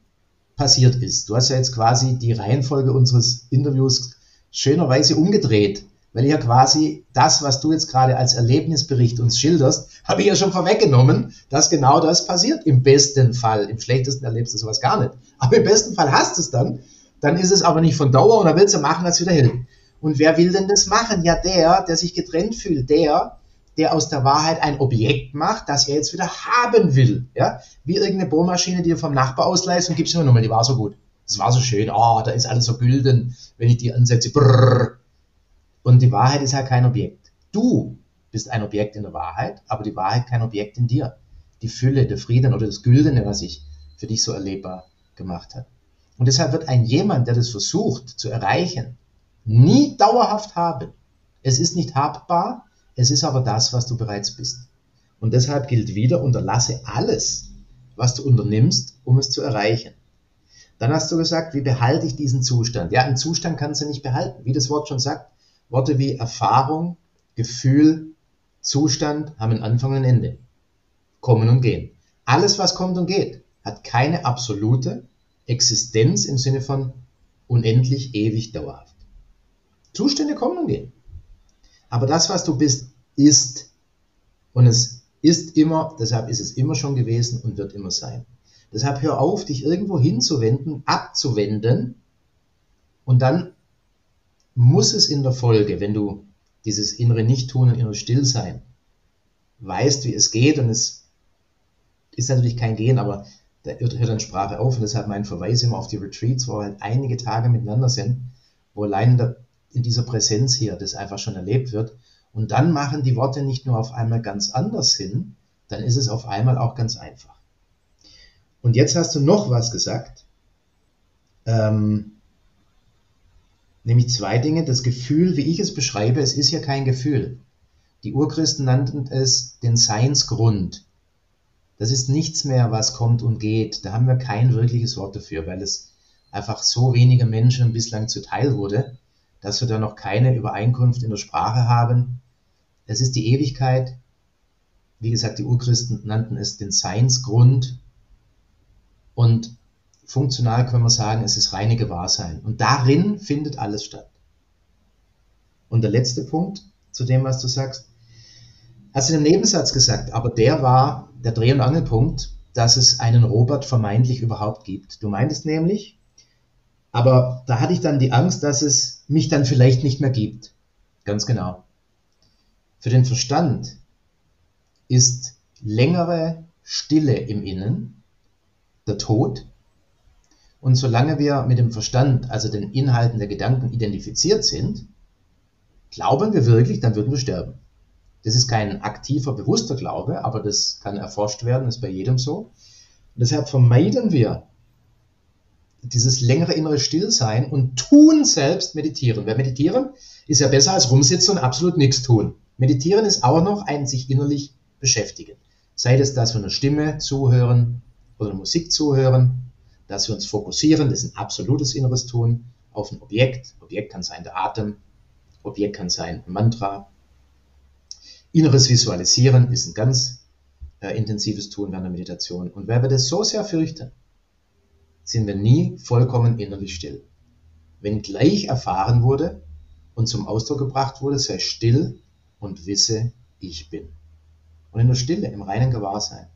A: passiert ist. Du hast ja jetzt quasi die Reihenfolge unseres Interviews schönerweise umgedreht, weil ja quasi das, was du jetzt gerade als Erlebnisbericht uns schilderst, habe ich ja schon vorweggenommen, dass genau das passiert. Im besten Fall. Im schlechtesten erlebst du sowas gar nicht. Aber im besten Fall hast du es dann. Dann ist es aber nicht von Dauer und dann willst du machen, als wieder hält. Und wer will denn das machen? Ja, der, der sich getrennt fühlt, der, der aus der Wahrheit ein Objekt macht, das er jetzt wieder haben will. Ja? Wie irgendeine Bohrmaschine, die du vom Nachbar ausleihst und gibst immer nochmal, die war so gut. Das war so schön, oh, da ist alles so gülden, wenn ich die ansetze. Brrr. Und die Wahrheit ist halt kein Objekt. Du bist ein Objekt in der Wahrheit, aber die Wahrheit kein Objekt in dir. Die Fülle, der Frieden oder das Güldene, was sich für dich so erlebbar gemacht hat. Und deshalb wird ein jemand, der das versucht zu erreichen, nie dauerhaft haben. Es ist nicht habbar, es ist aber das, was du bereits bist. Und deshalb gilt wieder, unterlasse alles, was du unternimmst, um es zu erreichen. Dann hast du gesagt, wie behalte ich diesen Zustand? Ja, einen Zustand kannst du nicht behalten. Wie das Wort schon sagt, Worte wie Erfahrung, Gefühl, Zustand haben einen Anfang und ein Ende. Kommen und gehen. Alles, was kommt und geht, hat keine absolute Existenz im Sinne von unendlich, ewig, dauerhaft. Zustände kommen und gehen. Aber das, was du bist, ist. Und es ist immer, deshalb ist es immer schon gewesen und wird immer sein. Deshalb hör auf, dich irgendwo hinzuwenden, abzuwenden und dann muss es in der Folge, wenn du dieses innere Nichttun und innere Stillsein weißt, wie es geht und es ist natürlich kein Gehen, aber da hört, dann Sprache auf und deshalb mein Verweis immer auf die Retreats, wo halt einige Tage miteinander sind, wo allein in der in dieser Präsenz hier das einfach schon erlebt wird. Und dann machen die Worte nicht nur auf einmal ganz anders Sinn, dann ist es auf einmal auch ganz einfach. Und jetzt hast du noch was gesagt, ähm, nämlich zwei Dinge. Das Gefühl, wie ich es beschreibe, es ist ja kein Gefühl. Die Urchristen nannten es den Seinsgrund. Das ist nichts mehr, was kommt und geht. Da haben wir kein wirkliches Wort dafür, weil es einfach so wenige Menschen bislang zuteil wurde dass wir da noch keine Übereinkunft in der Sprache haben. Es ist die Ewigkeit. Wie gesagt, die Urchristen nannten es den Seinsgrund. Und funktional können wir sagen, es ist reine Gewahrsein. Und darin findet alles statt. Und der letzte Punkt zu dem, was du sagst, hast du in einem Nebensatz gesagt, aber der war der Dreh- und Angelpunkt, dass es einen Robert vermeintlich überhaupt gibt. Du meintest nämlich, aber da hatte ich dann die Angst, dass es mich dann vielleicht nicht mehr gibt. Ganz genau. Für den Verstand ist längere Stille im Innen der Tod. Und solange wir mit dem Verstand, also den Inhalten der Gedanken identifiziert sind, glauben wir wirklich, dann würden wir sterben. Das ist kein aktiver, bewusster Glaube, aber das kann erforscht werden, ist bei jedem so. Und deshalb vermeiden wir dieses längere innere Stillsein und tun selbst meditieren. Wer meditieren ist ja besser als rumsitzen und absolut nichts tun. Meditieren ist auch noch ein sich innerlich beschäftigen. Sei es, dass wir einer Stimme zuhören oder Musik zuhören, dass wir uns fokussieren, das ist ein absolutes inneres Tun, auf ein Objekt. Objekt kann sein der Atem, Objekt kann sein ein Mantra. Inneres Visualisieren ist ein ganz äh, intensives Tun während der Meditation. Und wer wir das so sehr fürchten, sind wir nie vollkommen innerlich still. Wenn gleich erfahren wurde und zum Ausdruck gebracht wurde, sei still und wisse, ich bin. Und in der Stille, im reinen Gewahrsein,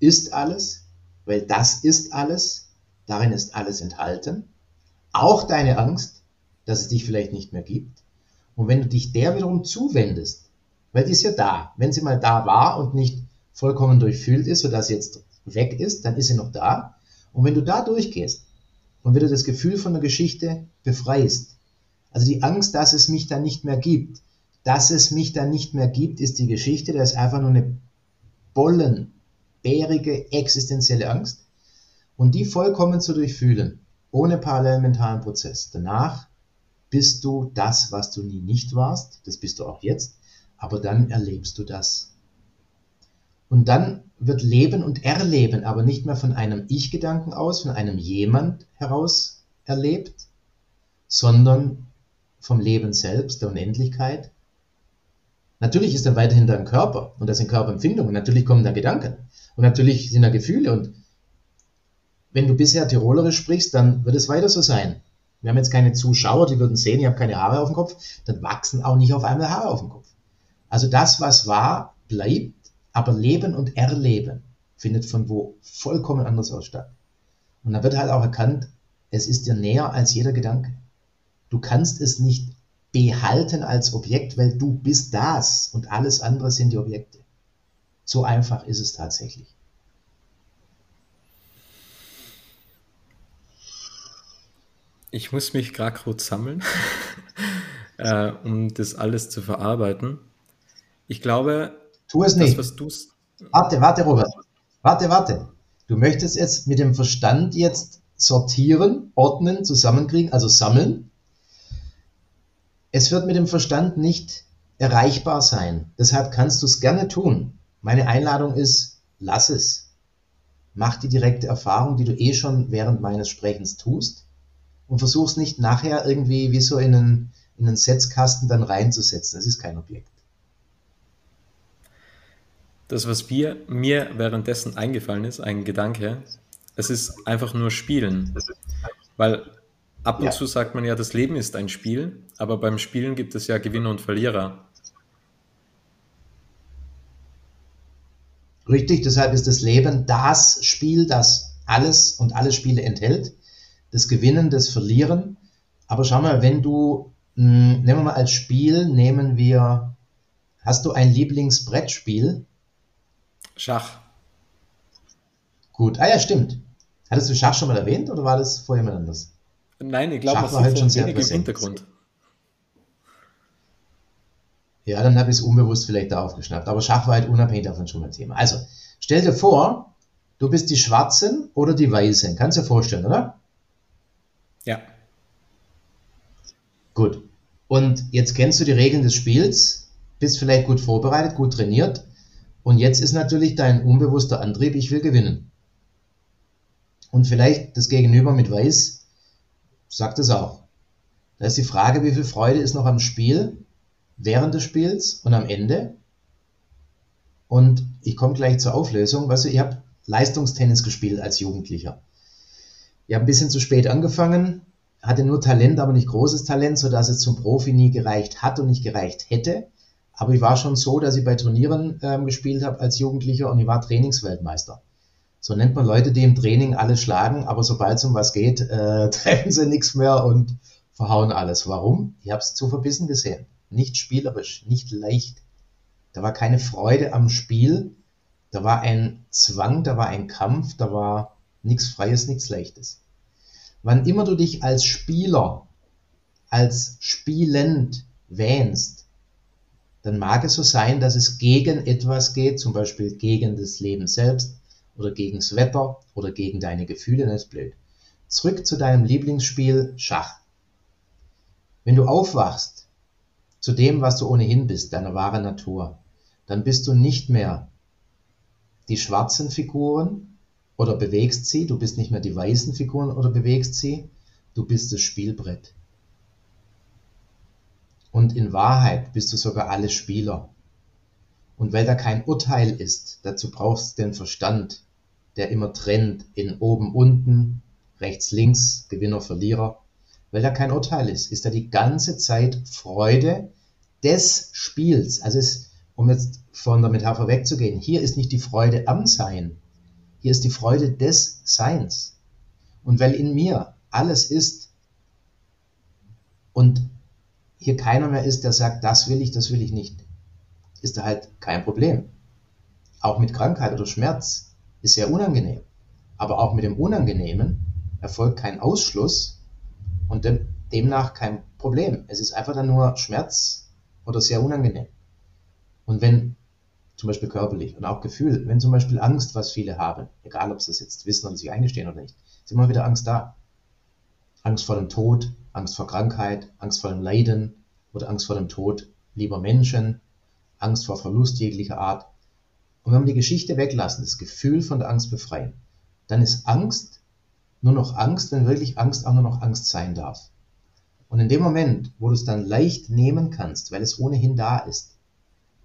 A: ist alles, weil das ist alles, darin ist alles enthalten, auch deine Angst, dass es dich vielleicht nicht mehr gibt. Und wenn du dich der wiederum zuwendest, weil die ist ja da, wenn sie mal da war und nicht vollkommen durchfühlt ist, sodass sie jetzt weg ist, dann ist sie noch da. Und wenn du da durchgehst und wieder das Gefühl von der Geschichte befreist, also die Angst, dass es mich dann nicht mehr gibt, dass es mich dann nicht mehr gibt, ist die Geschichte, das ist einfach nur eine bollenbärige existenzielle Angst. Und die vollkommen zu durchfühlen, ohne parallelen mentalen Prozess. Danach bist du das, was du nie nicht warst, das bist du auch jetzt, aber dann erlebst du das. Und dann wird Leben und Erleben aber nicht mehr von einem Ich-Gedanken aus, von einem Jemand heraus erlebt, sondern vom Leben selbst, der Unendlichkeit. Natürlich ist dann weiterhin dein Körper und das sind Körperempfindungen, natürlich kommen da Gedanken und natürlich sind da Gefühle und wenn du bisher Tirolerisch sprichst, dann wird es weiter so sein. Wir haben jetzt keine Zuschauer, die würden sehen, ich habe keine Haare auf dem Kopf, dann wachsen auch nicht auf einmal Haare auf dem Kopf. Also das, was war, bleibt aber Leben und Erleben findet von wo vollkommen anders aus statt. Und da wird halt auch erkannt, es ist dir näher als jeder Gedanke. Du kannst es nicht behalten als Objekt, weil du bist das und alles andere sind die Objekte. So einfach ist es tatsächlich.
B: Ich muss mich gerade kurz sammeln, [laughs] äh, um das alles zu verarbeiten. Ich glaube,
A: tu es nicht. Das, warte, warte, Robert. Warte, warte. Du möchtest jetzt mit dem Verstand jetzt sortieren, ordnen, zusammenkriegen, also sammeln. Es wird mit dem Verstand nicht erreichbar sein. Deshalb kannst du es gerne tun. Meine Einladung ist, lass es. Mach die direkte Erfahrung, die du eh schon während meines Sprechens tust und versuch's nicht nachher irgendwie wie so in einen, in einen Setzkasten dann reinzusetzen. Das ist kein Objekt.
B: Das, was wir, mir währenddessen eingefallen ist, ein Gedanke, es ist einfach nur Spielen. Weil ab und ja. zu sagt man ja, das Leben ist ein Spiel, aber beim Spielen gibt es ja Gewinner und Verlierer.
A: Richtig, deshalb ist das Leben das Spiel, das alles und alle Spiele enthält. Das Gewinnen, das Verlieren. Aber schau mal, wenn du, mh, hm, nehmen wir mal als Spiel, nehmen wir, hast du ein Lieblingsbrettspiel?
B: Schach.
A: Gut, ah ja, stimmt. Hattest du Schach schon mal erwähnt oder war das vorher mal anders?
B: Nein, ich glaube, das war halt schon sehr wenig im Hintergrund.
A: Ja, dann habe ich es unbewusst vielleicht da aufgeschnappt. Aber Schach war halt unabhängig davon schon mal Thema. Also, stell dir vor, du bist die Schwarzen oder die Weißen. Kannst du dir vorstellen, oder?
B: Ja.
A: Gut. Und jetzt kennst du die Regeln des Spiels, bist vielleicht gut vorbereitet, gut trainiert. Und jetzt ist natürlich dein unbewusster Antrieb, ich will gewinnen. Und vielleicht das Gegenüber mit Weiß sagt es auch. Da ist die Frage, wie viel Freude ist noch am Spiel, während des Spiels und am Ende. Und ich komme gleich zur Auflösung. Weißt du, ihr habt Leistungstennis gespielt als Jugendlicher. Ihr habt ein bisschen zu spät angefangen, hatte nur Talent, aber nicht großes Talent, sodass es zum Profi nie gereicht hat und nicht gereicht hätte. Aber ich war schon so, dass ich bei Turnieren äh, gespielt habe als Jugendlicher und ich war Trainingsweltmeister. So nennt man Leute, die im Training alles schlagen, aber sobald es um was geht, äh, [laughs] treffen sie nichts mehr und verhauen alles. Warum? Ich habe es zu verbissen gesehen nicht spielerisch, nicht leicht. Da war keine Freude am Spiel, da war ein Zwang, da war ein Kampf, da war nichts Freies, nichts Leichtes. Wann immer du dich als Spieler, als spielend wähnst, dann mag es so sein, dass es gegen etwas geht, zum Beispiel gegen das Leben selbst oder gegen das Wetter oder gegen deine Gefühle, das ist blöd. Zurück zu deinem Lieblingsspiel Schach. Wenn du aufwachst zu dem, was du ohnehin bist, deiner wahren Natur, dann bist du nicht mehr die schwarzen Figuren oder bewegst sie, du bist nicht mehr die weißen Figuren oder bewegst sie, du bist das Spielbrett. Und in Wahrheit bist du sogar alle Spieler. Und weil da kein Urteil ist, dazu brauchst du den Verstand, der immer trennt in oben, unten, rechts, links, Gewinner, Verlierer. Weil da kein Urteil ist, ist da die ganze Zeit Freude des Spiels. Also es, um jetzt von der Metapher wegzugehen, hier ist nicht die Freude am Sein, hier ist die Freude des Seins. Und weil in mir alles ist und hier keiner mehr ist, der sagt, das will ich, das will ich nicht, ist da halt kein Problem. Auch mit Krankheit oder Schmerz ist sehr unangenehm. Aber auch mit dem Unangenehmen erfolgt kein Ausschluss und demnach kein Problem. Es ist einfach dann nur Schmerz oder sehr unangenehm. Und wenn zum Beispiel körperlich und auch Gefühl, wenn zum Beispiel Angst, was viele haben, egal ob sie das jetzt wissen oder sich eingestehen oder nicht, ist immer wieder Angst da. Angst vor dem Tod, Angst vor Krankheit, Angst vor dem Leiden oder Angst vor dem Tod lieber Menschen, Angst vor Verlust jeglicher Art. Und wenn wir die Geschichte weglassen, das Gefühl von der Angst befreien, dann ist Angst nur noch Angst, wenn wirklich Angst auch nur noch Angst sein darf. Und in dem Moment, wo du es dann leicht nehmen kannst, weil es ohnehin da ist,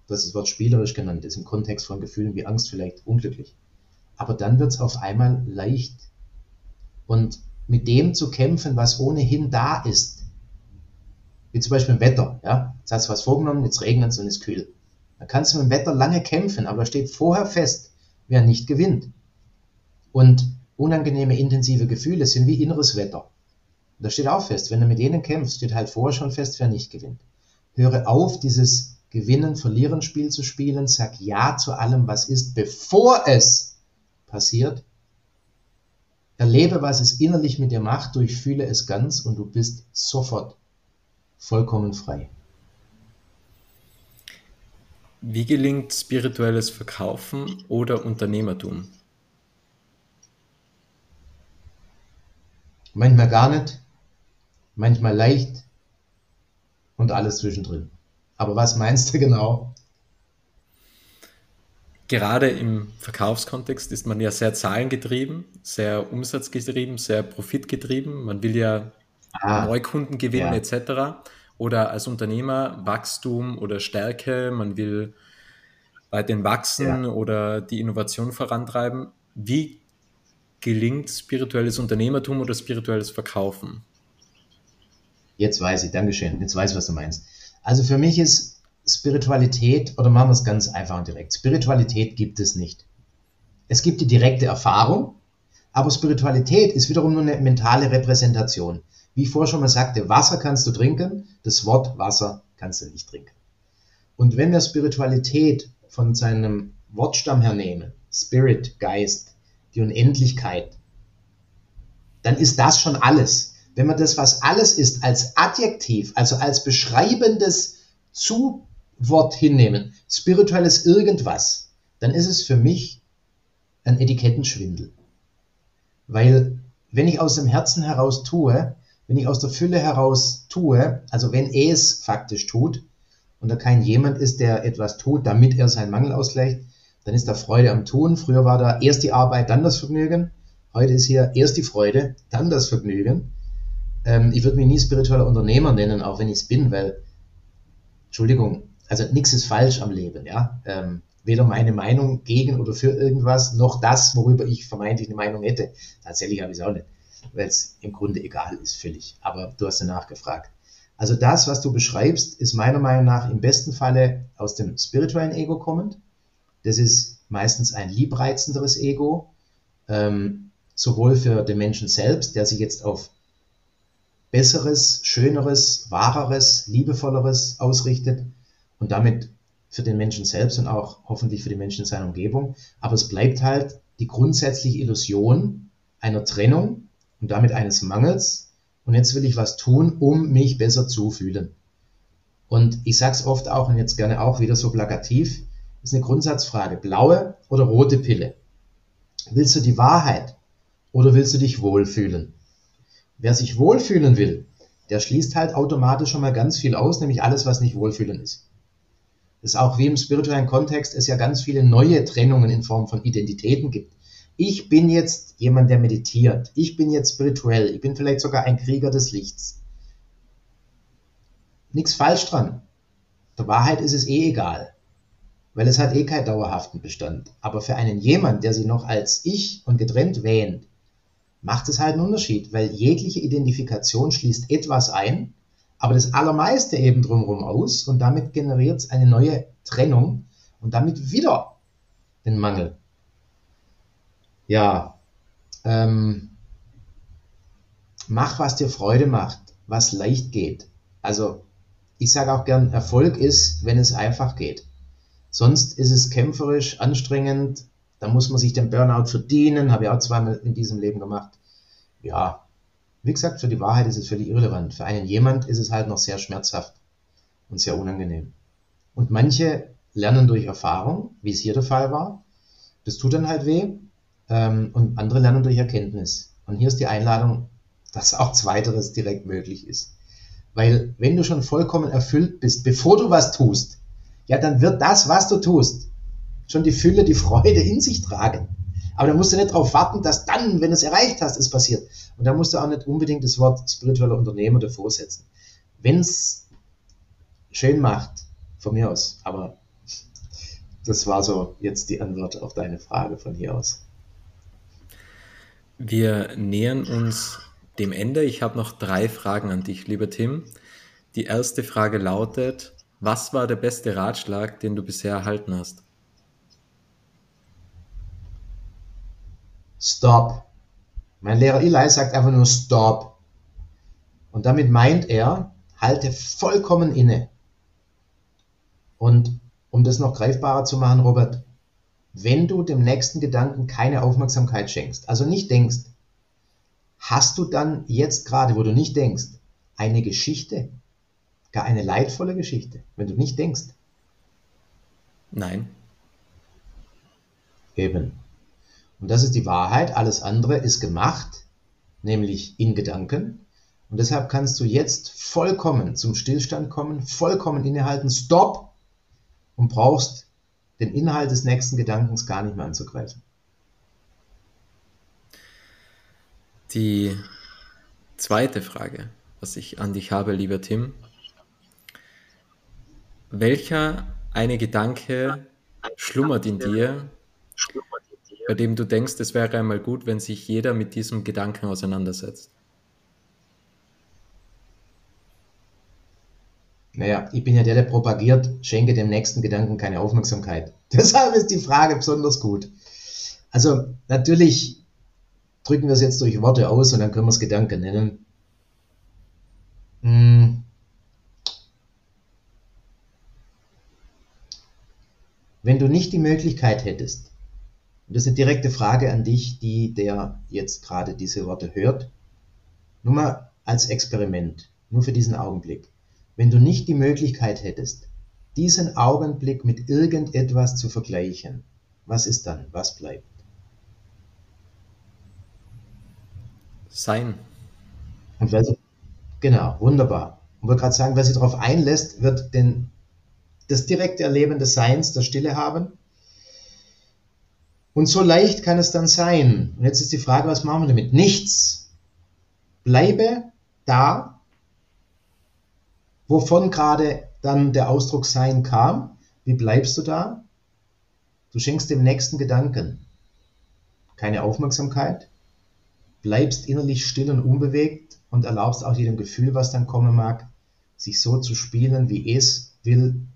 A: du hast das Wort spielerisch genannt, ist im Kontext von Gefühlen wie Angst vielleicht unglücklich. Aber dann wird es auf einmal leicht. Und mit dem zu kämpfen, was ohnehin da ist, wie zum Beispiel im Wetter, ja, jetzt hast du was vorgenommen, jetzt regnet es und ist kühl. Da kannst du mit dem Wetter lange kämpfen, aber steht vorher fest, wer nicht gewinnt. Und unangenehme, intensive Gefühle sind wie inneres Wetter. Und da steht auch fest, wenn du mit denen kämpfst, steht halt vorher schon fest, wer nicht gewinnt. Höre auf, dieses Gewinnen-Verlieren-Spiel zu spielen, sag Ja zu allem, was ist, bevor es passiert. Erlebe, was es innerlich mit dir macht, durchfühle es ganz und du bist sofort vollkommen frei.
B: Wie gelingt spirituelles Verkaufen oder Unternehmertum?
A: Manchmal gar nicht, manchmal leicht und alles zwischendrin. Aber was meinst du [laughs] genau?
B: Gerade im Verkaufskontext ist man ja sehr zahlengetrieben, sehr umsatzgetrieben, sehr profitgetrieben. Man will ja ah, Neukunden gewinnen ja. etc. Oder als Unternehmer Wachstum oder Stärke, man will weiterhin wachsen ja. oder die Innovation vorantreiben. Wie gelingt spirituelles Unternehmertum oder spirituelles Verkaufen?
A: Jetzt weiß ich, Dankeschön. Jetzt weiß ich, was du meinst. Also für mich ist Spiritualität, oder machen wir es ganz einfach und direkt, Spiritualität gibt es nicht. Es gibt die direkte Erfahrung, aber Spiritualität ist wiederum nur eine mentale Repräsentation. Wie ich vorher schon mal sagte, Wasser kannst du trinken, das Wort Wasser kannst du nicht trinken. Und wenn wir Spiritualität von seinem Wortstamm her nehmen, Spirit, Geist, die Unendlichkeit, dann ist das schon alles. Wenn man das, was alles ist, als Adjektiv, also als beschreibendes Zuwort hinnehmen, spirituelles irgendwas, dann ist es für mich ein Etikettenschwindel. Weil wenn ich aus dem Herzen heraus tue, wenn ich aus der Fülle heraus tue, also wenn es faktisch tut, und da kein jemand ist, der etwas tut, damit er seinen Mangel ausgleicht, dann ist da Freude am Tun. Früher war da erst die Arbeit, dann das Vergnügen. Heute ist hier erst die Freude, dann das Vergnügen. Ähm, ich würde mich nie spiritueller Unternehmer nennen, auch wenn ich es bin, weil, Entschuldigung, also nichts ist falsch am Leben, ja. Ähm, weder meine Meinung gegen oder für irgendwas, noch das, worüber ich vermeintlich eine Meinung hätte. Tatsächlich habe ich es auch nicht, weil es im Grunde egal ist, völlig. Aber du hast danach gefragt. Also das, was du beschreibst, ist meiner Meinung nach im besten Falle aus dem spirituellen Ego kommend. Das ist meistens ein liebreizenderes Ego, ähm, sowohl für den Menschen selbst, der sich jetzt auf Besseres, Schöneres, Wahreres, Liebevolleres ausrichtet und damit für den Menschen selbst und auch hoffentlich für die Menschen in seiner Umgebung. Aber es bleibt halt die grundsätzliche Illusion einer Trennung und damit eines Mangels, und jetzt will ich was tun, um mich besser zu fühlen. Und ich sage es oft auch und jetzt gerne auch wieder so plakativ, ist eine Grundsatzfrage, blaue oder rote Pille. Willst du die Wahrheit oder willst du dich wohlfühlen? Wer sich wohlfühlen will, der schließt halt automatisch schon mal ganz viel aus, nämlich alles, was nicht wohlfühlen ist. Ist auch wie im spirituellen Kontext es ja ganz viele neue Trennungen in Form von Identitäten gibt ich bin jetzt jemand, der meditiert, ich bin jetzt spirituell, ich bin vielleicht sogar ein Krieger des Lichts. Nichts falsch dran. Der Wahrheit ist es eh egal, weil es hat eh keinen dauerhaften Bestand. Aber für einen jemand, der sich noch als ich und getrennt wähnt, macht es halt einen Unterschied, weil jegliche Identifikation schließt etwas ein, aber das Allermeiste eben drumherum aus und damit generiert es eine neue Trennung und damit wieder den Mangel ja, ähm, mach, was dir Freude macht, was leicht geht. Also ich sage auch gern, Erfolg ist, wenn es einfach geht. Sonst ist es kämpferisch, anstrengend, da muss man sich den Burnout verdienen, habe ich auch zweimal in diesem Leben gemacht. Ja, wie gesagt, für die Wahrheit ist es völlig irrelevant. Für einen jemand ist es halt noch sehr schmerzhaft und sehr unangenehm. Und manche lernen durch Erfahrung, wie es hier der Fall war. Das tut dann halt weh, ähm, und andere lernen durch Erkenntnis. Und hier ist die Einladung, dass auch Zweiteres direkt möglich ist. Weil wenn du schon vollkommen erfüllt bist, bevor du was tust, ja, dann wird das, was du tust, schon die Fülle, die Freude in sich tragen. Aber da musst du nicht darauf warten, dass dann, wenn du es erreicht hast, es passiert. Und da musst du auch nicht unbedingt das Wort spiritueller Unternehmer davor setzen. Wenn es schön macht, von mir aus. Aber das war so jetzt die Antwort auf deine Frage von hier aus.
B: Wir nähern uns dem Ende. Ich habe noch drei Fragen an dich, lieber Tim. Die erste Frage lautet, was war der beste Ratschlag, den du bisher erhalten hast?
A: Stop. Mein Lehrer Eli sagt einfach nur Stop. Und damit meint er, halte vollkommen inne. Und um das noch greifbarer zu machen, Robert, wenn du dem nächsten Gedanken keine Aufmerksamkeit schenkst, also nicht denkst, hast du dann jetzt gerade, wo du nicht denkst, eine Geschichte, gar eine leidvolle Geschichte, wenn du nicht denkst.
B: Nein.
A: Eben. Und das ist die Wahrheit. Alles andere ist gemacht, nämlich in Gedanken. Und deshalb kannst du jetzt vollkommen zum Stillstand kommen, vollkommen innehalten, stopp und brauchst den Inhalt des nächsten Gedankens gar nicht mehr anzugreifen.
B: Die zweite Frage, was ich an dich habe, lieber Tim. Welcher eine Gedanke schlummert in dir, bei dem du denkst, es wäre einmal gut, wenn sich jeder mit diesem Gedanken auseinandersetzt?
A: Naja, ich bin ja der, der propagiert, schenke dem nächsten Gedanken keine Aufmerksamkeit. [laughs] Deshalb ist die Frage besonders gut. Also natürlich drücken wir es jetzt durch Worte aus und dann können wir es Gedanken nennen. Hm. Wenn du nicht die Möglichkeit hättest, und das ist eine direkte Frage an dich, die der jetzt gerade diese Worte hört, nur mal als Experiment, nur für diesen Augenblick. Wenn du nicht die Möglichkeit hättest, diesen Augenblick mit irgendetwas zu vergleichen, was ist dann? Was bleibt?
B: Sein.
A: Und sie, genau, wunderbar. Und wollte gerade sagen, wer sich darauf einlässt, wird den, das direkte Erleben des Seins, der Stille haben. Und so leicht kann es dann sein. Und jetzt ist die Frage, was machen wir damit? Nichts. Bleibe da, wovon gerade dann der Ausdruck Sein kam. Wie bleibst du da? Du schenkst dem nächsten Gedanken keine Aufmerksamkeit, bleibst innerlich still und unbewegt und erlaubst auch jedem Gefühl, was dann kommen mag, sich so zu spielen, wie es will,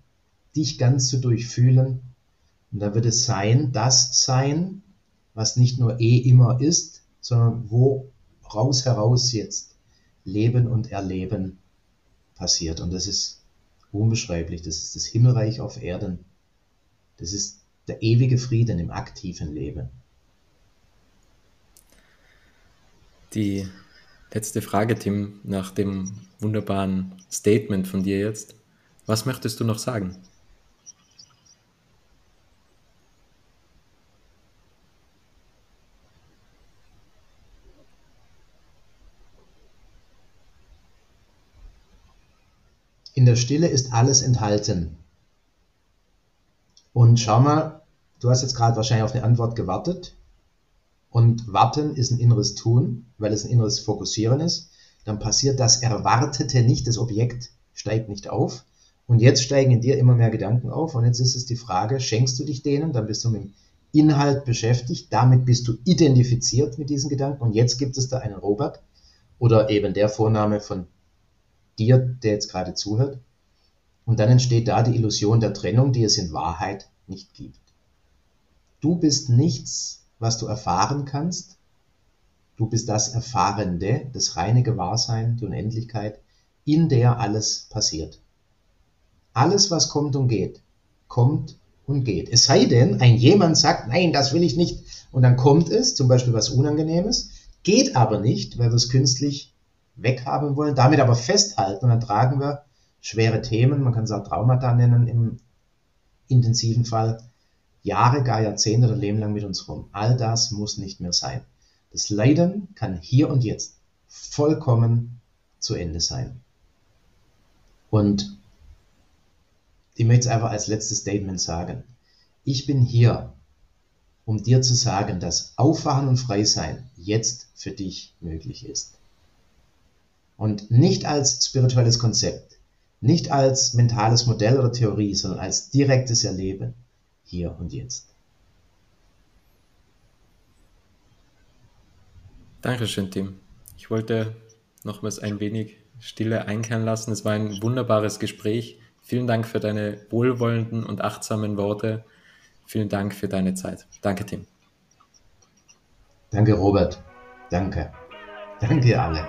A: dich ganz zu durchfühlen. Und da wird es sein, das sein, was nicht nur eh immer ist, sondern wo raus heraus jetzt Leben und Erleben passiert. Und das ist unbeschreiblich. Das ist das Himmelreich auf Erden. Das ist der ewige Frieden im aktiven Leben.
B: Die letzte Frage, Tim, nach dem wunderbaren Statement von dir jetzt. Was möchtest du noch sagen?
A: In der Stille ist alles enthalten. Und schau mal, du hast jetzt gerade wahrscheinlich auf eine Antwort gewartet. Und warten ist ein inneres Tun, weil es ein inneres Fokussieren ist. Dann passiert das Erwartete nicht, das Objekt steigt nicht auf. Und jetzt steigen in dir immer mehr Gedanken auf. Und jetzt ist es die Frage, schenkst du dich denen? Dann bist du mit dem Inhalt beschäftigt. Damit bist du identifiziert mit diesen Gedanken. Und jetzt gibt es da einen Robert oder eben der Vorname von dir, der jetzt gerade zuhört. Und dann entsteht da die Illusion der Trennung, die es in Wahrheit nicht gibt. Du bist nichts was du erfahren kannst. Du bist das Erfahrende, das reine Gewahrsein, die Unendlichkeit, in der alles passiert. Alles, was kommt und geht, kommt und geht. Es sei denn, ein jemand sagt, nein, das will ich nicht, und dann kommt es, zum Beispiel was Unangenehmes, geht aber nicht, weil wir es künstlich weghaben wollen, damit aber festhalten und dann tragen wir schwere Themen, man kann es auch Traumata nennen im intensiven Fall, Jahre, gar Jahrzehnte oder Leben lang mit uns rum. All das muss nicht mehr sein. Das Leiden kann hier und jetzt vollkommen zu Ende sein. Und ich möchte es einfach als letztes Statement sagen. Ich bin hier, um dir zu sagen, dass Aufwachen und Freisein jetzt für dich möglich ist. Und nicht als spirituelles Konzept, nicht als mentales Modell oder Theorie, sondern als direktes Erleben hier und jetzt.
B: Dankeschön, Tim. Ich wollte nochmals ein wenig Stille einkehren lassen. Es war ein wunderbares Gespräch. Vielen Dank für deine wohlwollenden und achtsamen Worte. Vielen Dank für deine Zeit. Danke, Tim.
A: Danke, Robert. Danke. Danke alle.